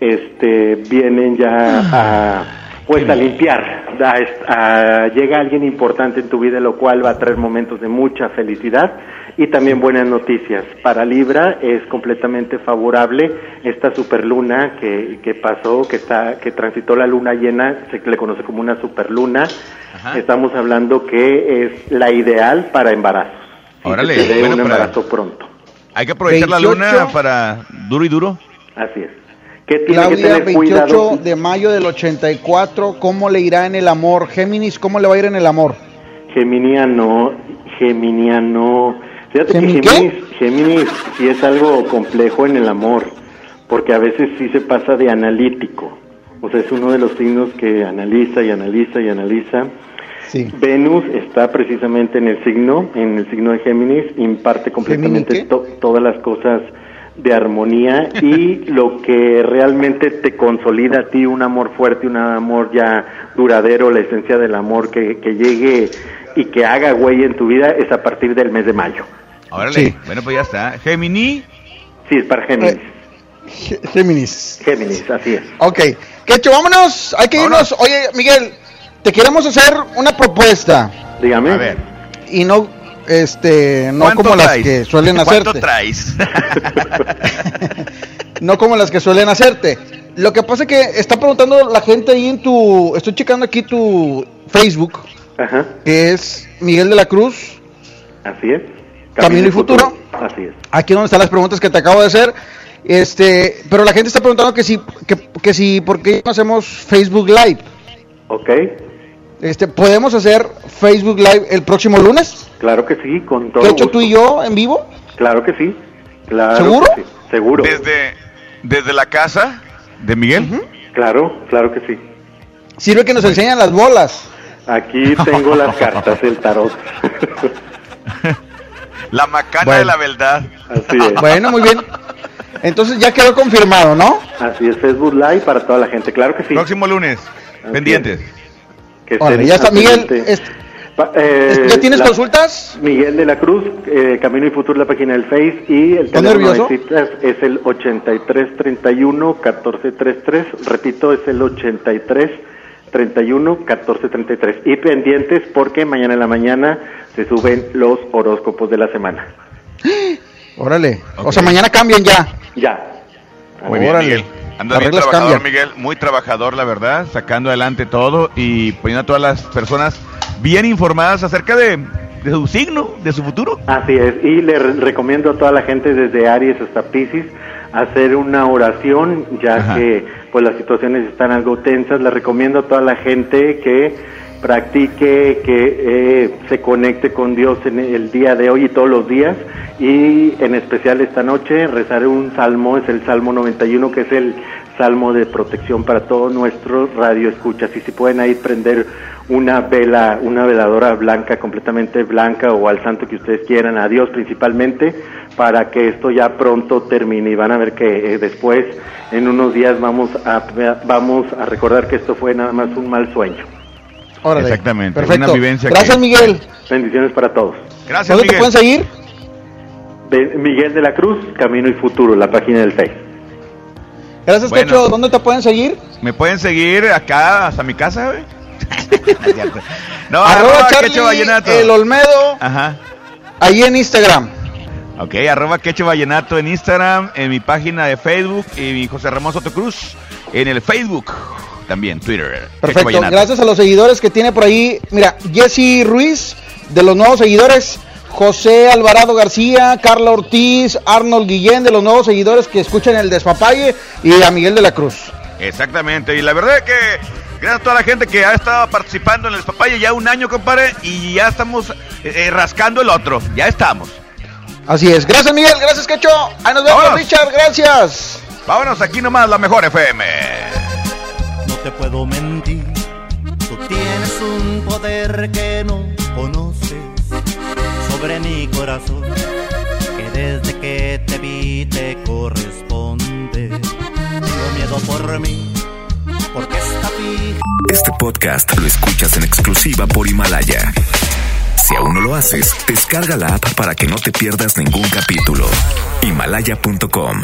este vienen ya a pues a limpiar. A- a- llega alguien importante en tu vida, lo cual va a traer momentos de mucha felicidad y también buenas noticias. Para Libra es completamente favorable esta superluna que, que pasó, que está que transitó la luna llena, se le conoce como una superluna. Estamos hablando que es la ideal para embarazos. Órale, que se dé bueno, un para- embarazo pronto. Hay que aprovechar la 28. luna para duro y duro. Así es. ¿Qué tiene que Claudia, tener 28 cuidado? de mayo del 84, ¿cómo le irá en el amor? Géminis, ¿cómo le va a ir en el amor? Geminiano, Geminiano. Fíjate que. Géminis, Géminis sí es algo complejo en el amor, porque a veces sí se pasa de analítico. O sea, es uno de los signos que analiza y analiza y analiza. Venus está precisamente en el signo, en el signo de Géminis, imparte completamente to- todas las cosas de armonía y lo que realmente te consolida a ti un amor fuerte, un amor ya duradero, la esencia del amor que, que llegue y que haga güey en tu vida es a partir del mes de mayo. Órale, bueno, pues ya está. Gemini. Sí, es para Géminis. Géminis. Géminis, así es. Ok. Quecho, vámonos. Hay que irnos. Oye, Miguel, te queremos hacer una propuesta. Dígame. A ver. Y no, este, no ¿Cuánto como las que suelen ¿Cuánto hacerte. traes? No como las que suelen hacerte. Lo que pasa es que está preguntando la gente ahí en tu. Estoy checando aquí tu Facebook, Ajá, que es Miguel de la Cruz, así es. Camino y Futuro. Así es. Aquí donde están las preguntas que te acabo de hacer. Este, pero la gente está preguntando que si, que, que si, ¿por qué no hacemos Facebook Live? Ok, Este, ¿podemos hacer Facebook Live el próximo lunes? claro que sí, con todo ¿Qué hecho gusto. tú y yo en vivo? Claro que sí. Claro ¿Seguro? que sí, Seguro. Desde, desde la casa de Miguel. Claro, claro que sí. Sirve que nos enseñan las bolas. Aquí tengo las cartas del tarot. La macana Bueno. de la verdad. Así es. Bueno, muy bien. Entonces ya quedó confirmado, ¿no? Así es, Facebook Live para toda la gente, claro que sí. Próximo lunes. Así Pendientes. Que ya está, Miguel. es- eh, ¿Ya tienes la- consultas? Miguel de la Cruz, eh, Camino y Futuro, la página del Face y el ¿Estás teléfono nervioso? de citas es el 8331 1433. Repito, es el 8331 1433. Y pendientes porque mañana en la mañana se suben los horóscopos de la semana. Órale. O sea, mañana cambian ya. Ya. Muy bien, Órale. Miguel. Andas bien trabajador, cambian. Miguel. Muy trabajador, la verdad. Sacando adelante todo y poniendo a todas las personas bien informadas acerca de, de su signo, de su futuro. Así es, y le re- recomiendo a toda la gente desde Aries hasta Pisces hacer una oración, ya Ajá. que pues las situaciones están algo tensas. Le recomiendo a toda la gente que practique, que eh, se conecte con Dios en el día de hoy y todos los días, y en especial esta noche rezar un salmo, es el Salmo 91, que es el salmo de protección para todos nuestros radioescuchas. Y si pueden ahí prender una vela, una veladora blanca, completamente blanca, o al santo que ustedes quieran, a Dios principalmente, para que esto ya pronto termine. Y van a ver que eh, después, en unos días, vamos a, vamos a recordar que esto fue nada más un mal sueño. Órale. Exactamente, Perfecto. una vivencia Gracias, que- Miguel. Bendiciones para todos. Gracias, ¿Dónde te Miguel. pueden seguir? De- Miguel de la Cruz, Camino y Futuro, la página del Face. Gracias, Bueno. ¿Dónde te pueden seguir? Me pueden seguir acá hasta mi casa, güey. no, Arroba arroba Quecho Vallenato. el Olmedo, Ajá. ahí en Instagram. Ok, arroba Quecho Vallenato en Instagram, en mi página de Facebook y mi José Ramón Soto Cruz en el Facebook, también Twitter. Perfecto. Gracias a los seguidores que tiene por ahí. Mira, Jesse Ruiz, de los nuevos seguidores. José Alvarado García, Carla Ortiz, Arnold Guillén, de los nuevos seguidores que escuchan el Despapalle. Y a Miguel de la Cruz. Exactamente, y la verdad es que gracias a toda la gente que ha estado participando en el papaya ya un año, compadre, y ya estamos eh, eh, rascando el otro, ya estamos. Así es. Gracias, Miguel. Gracias, Quecho. Ahí nos vemos, Vámonos. Richard. Gracias. Vámonos aquí nomás, la mejor FM. No te puedo mentir, tú tienes un poder que no conoces mi corazón, que desde que te vi te. Tengo miedo por mí, Este podcast lo escuchas en exclusiva por Himalaya. Si aún no lo haces, descarga la app para que no te pierdas ningún capítulo. Himalaya.com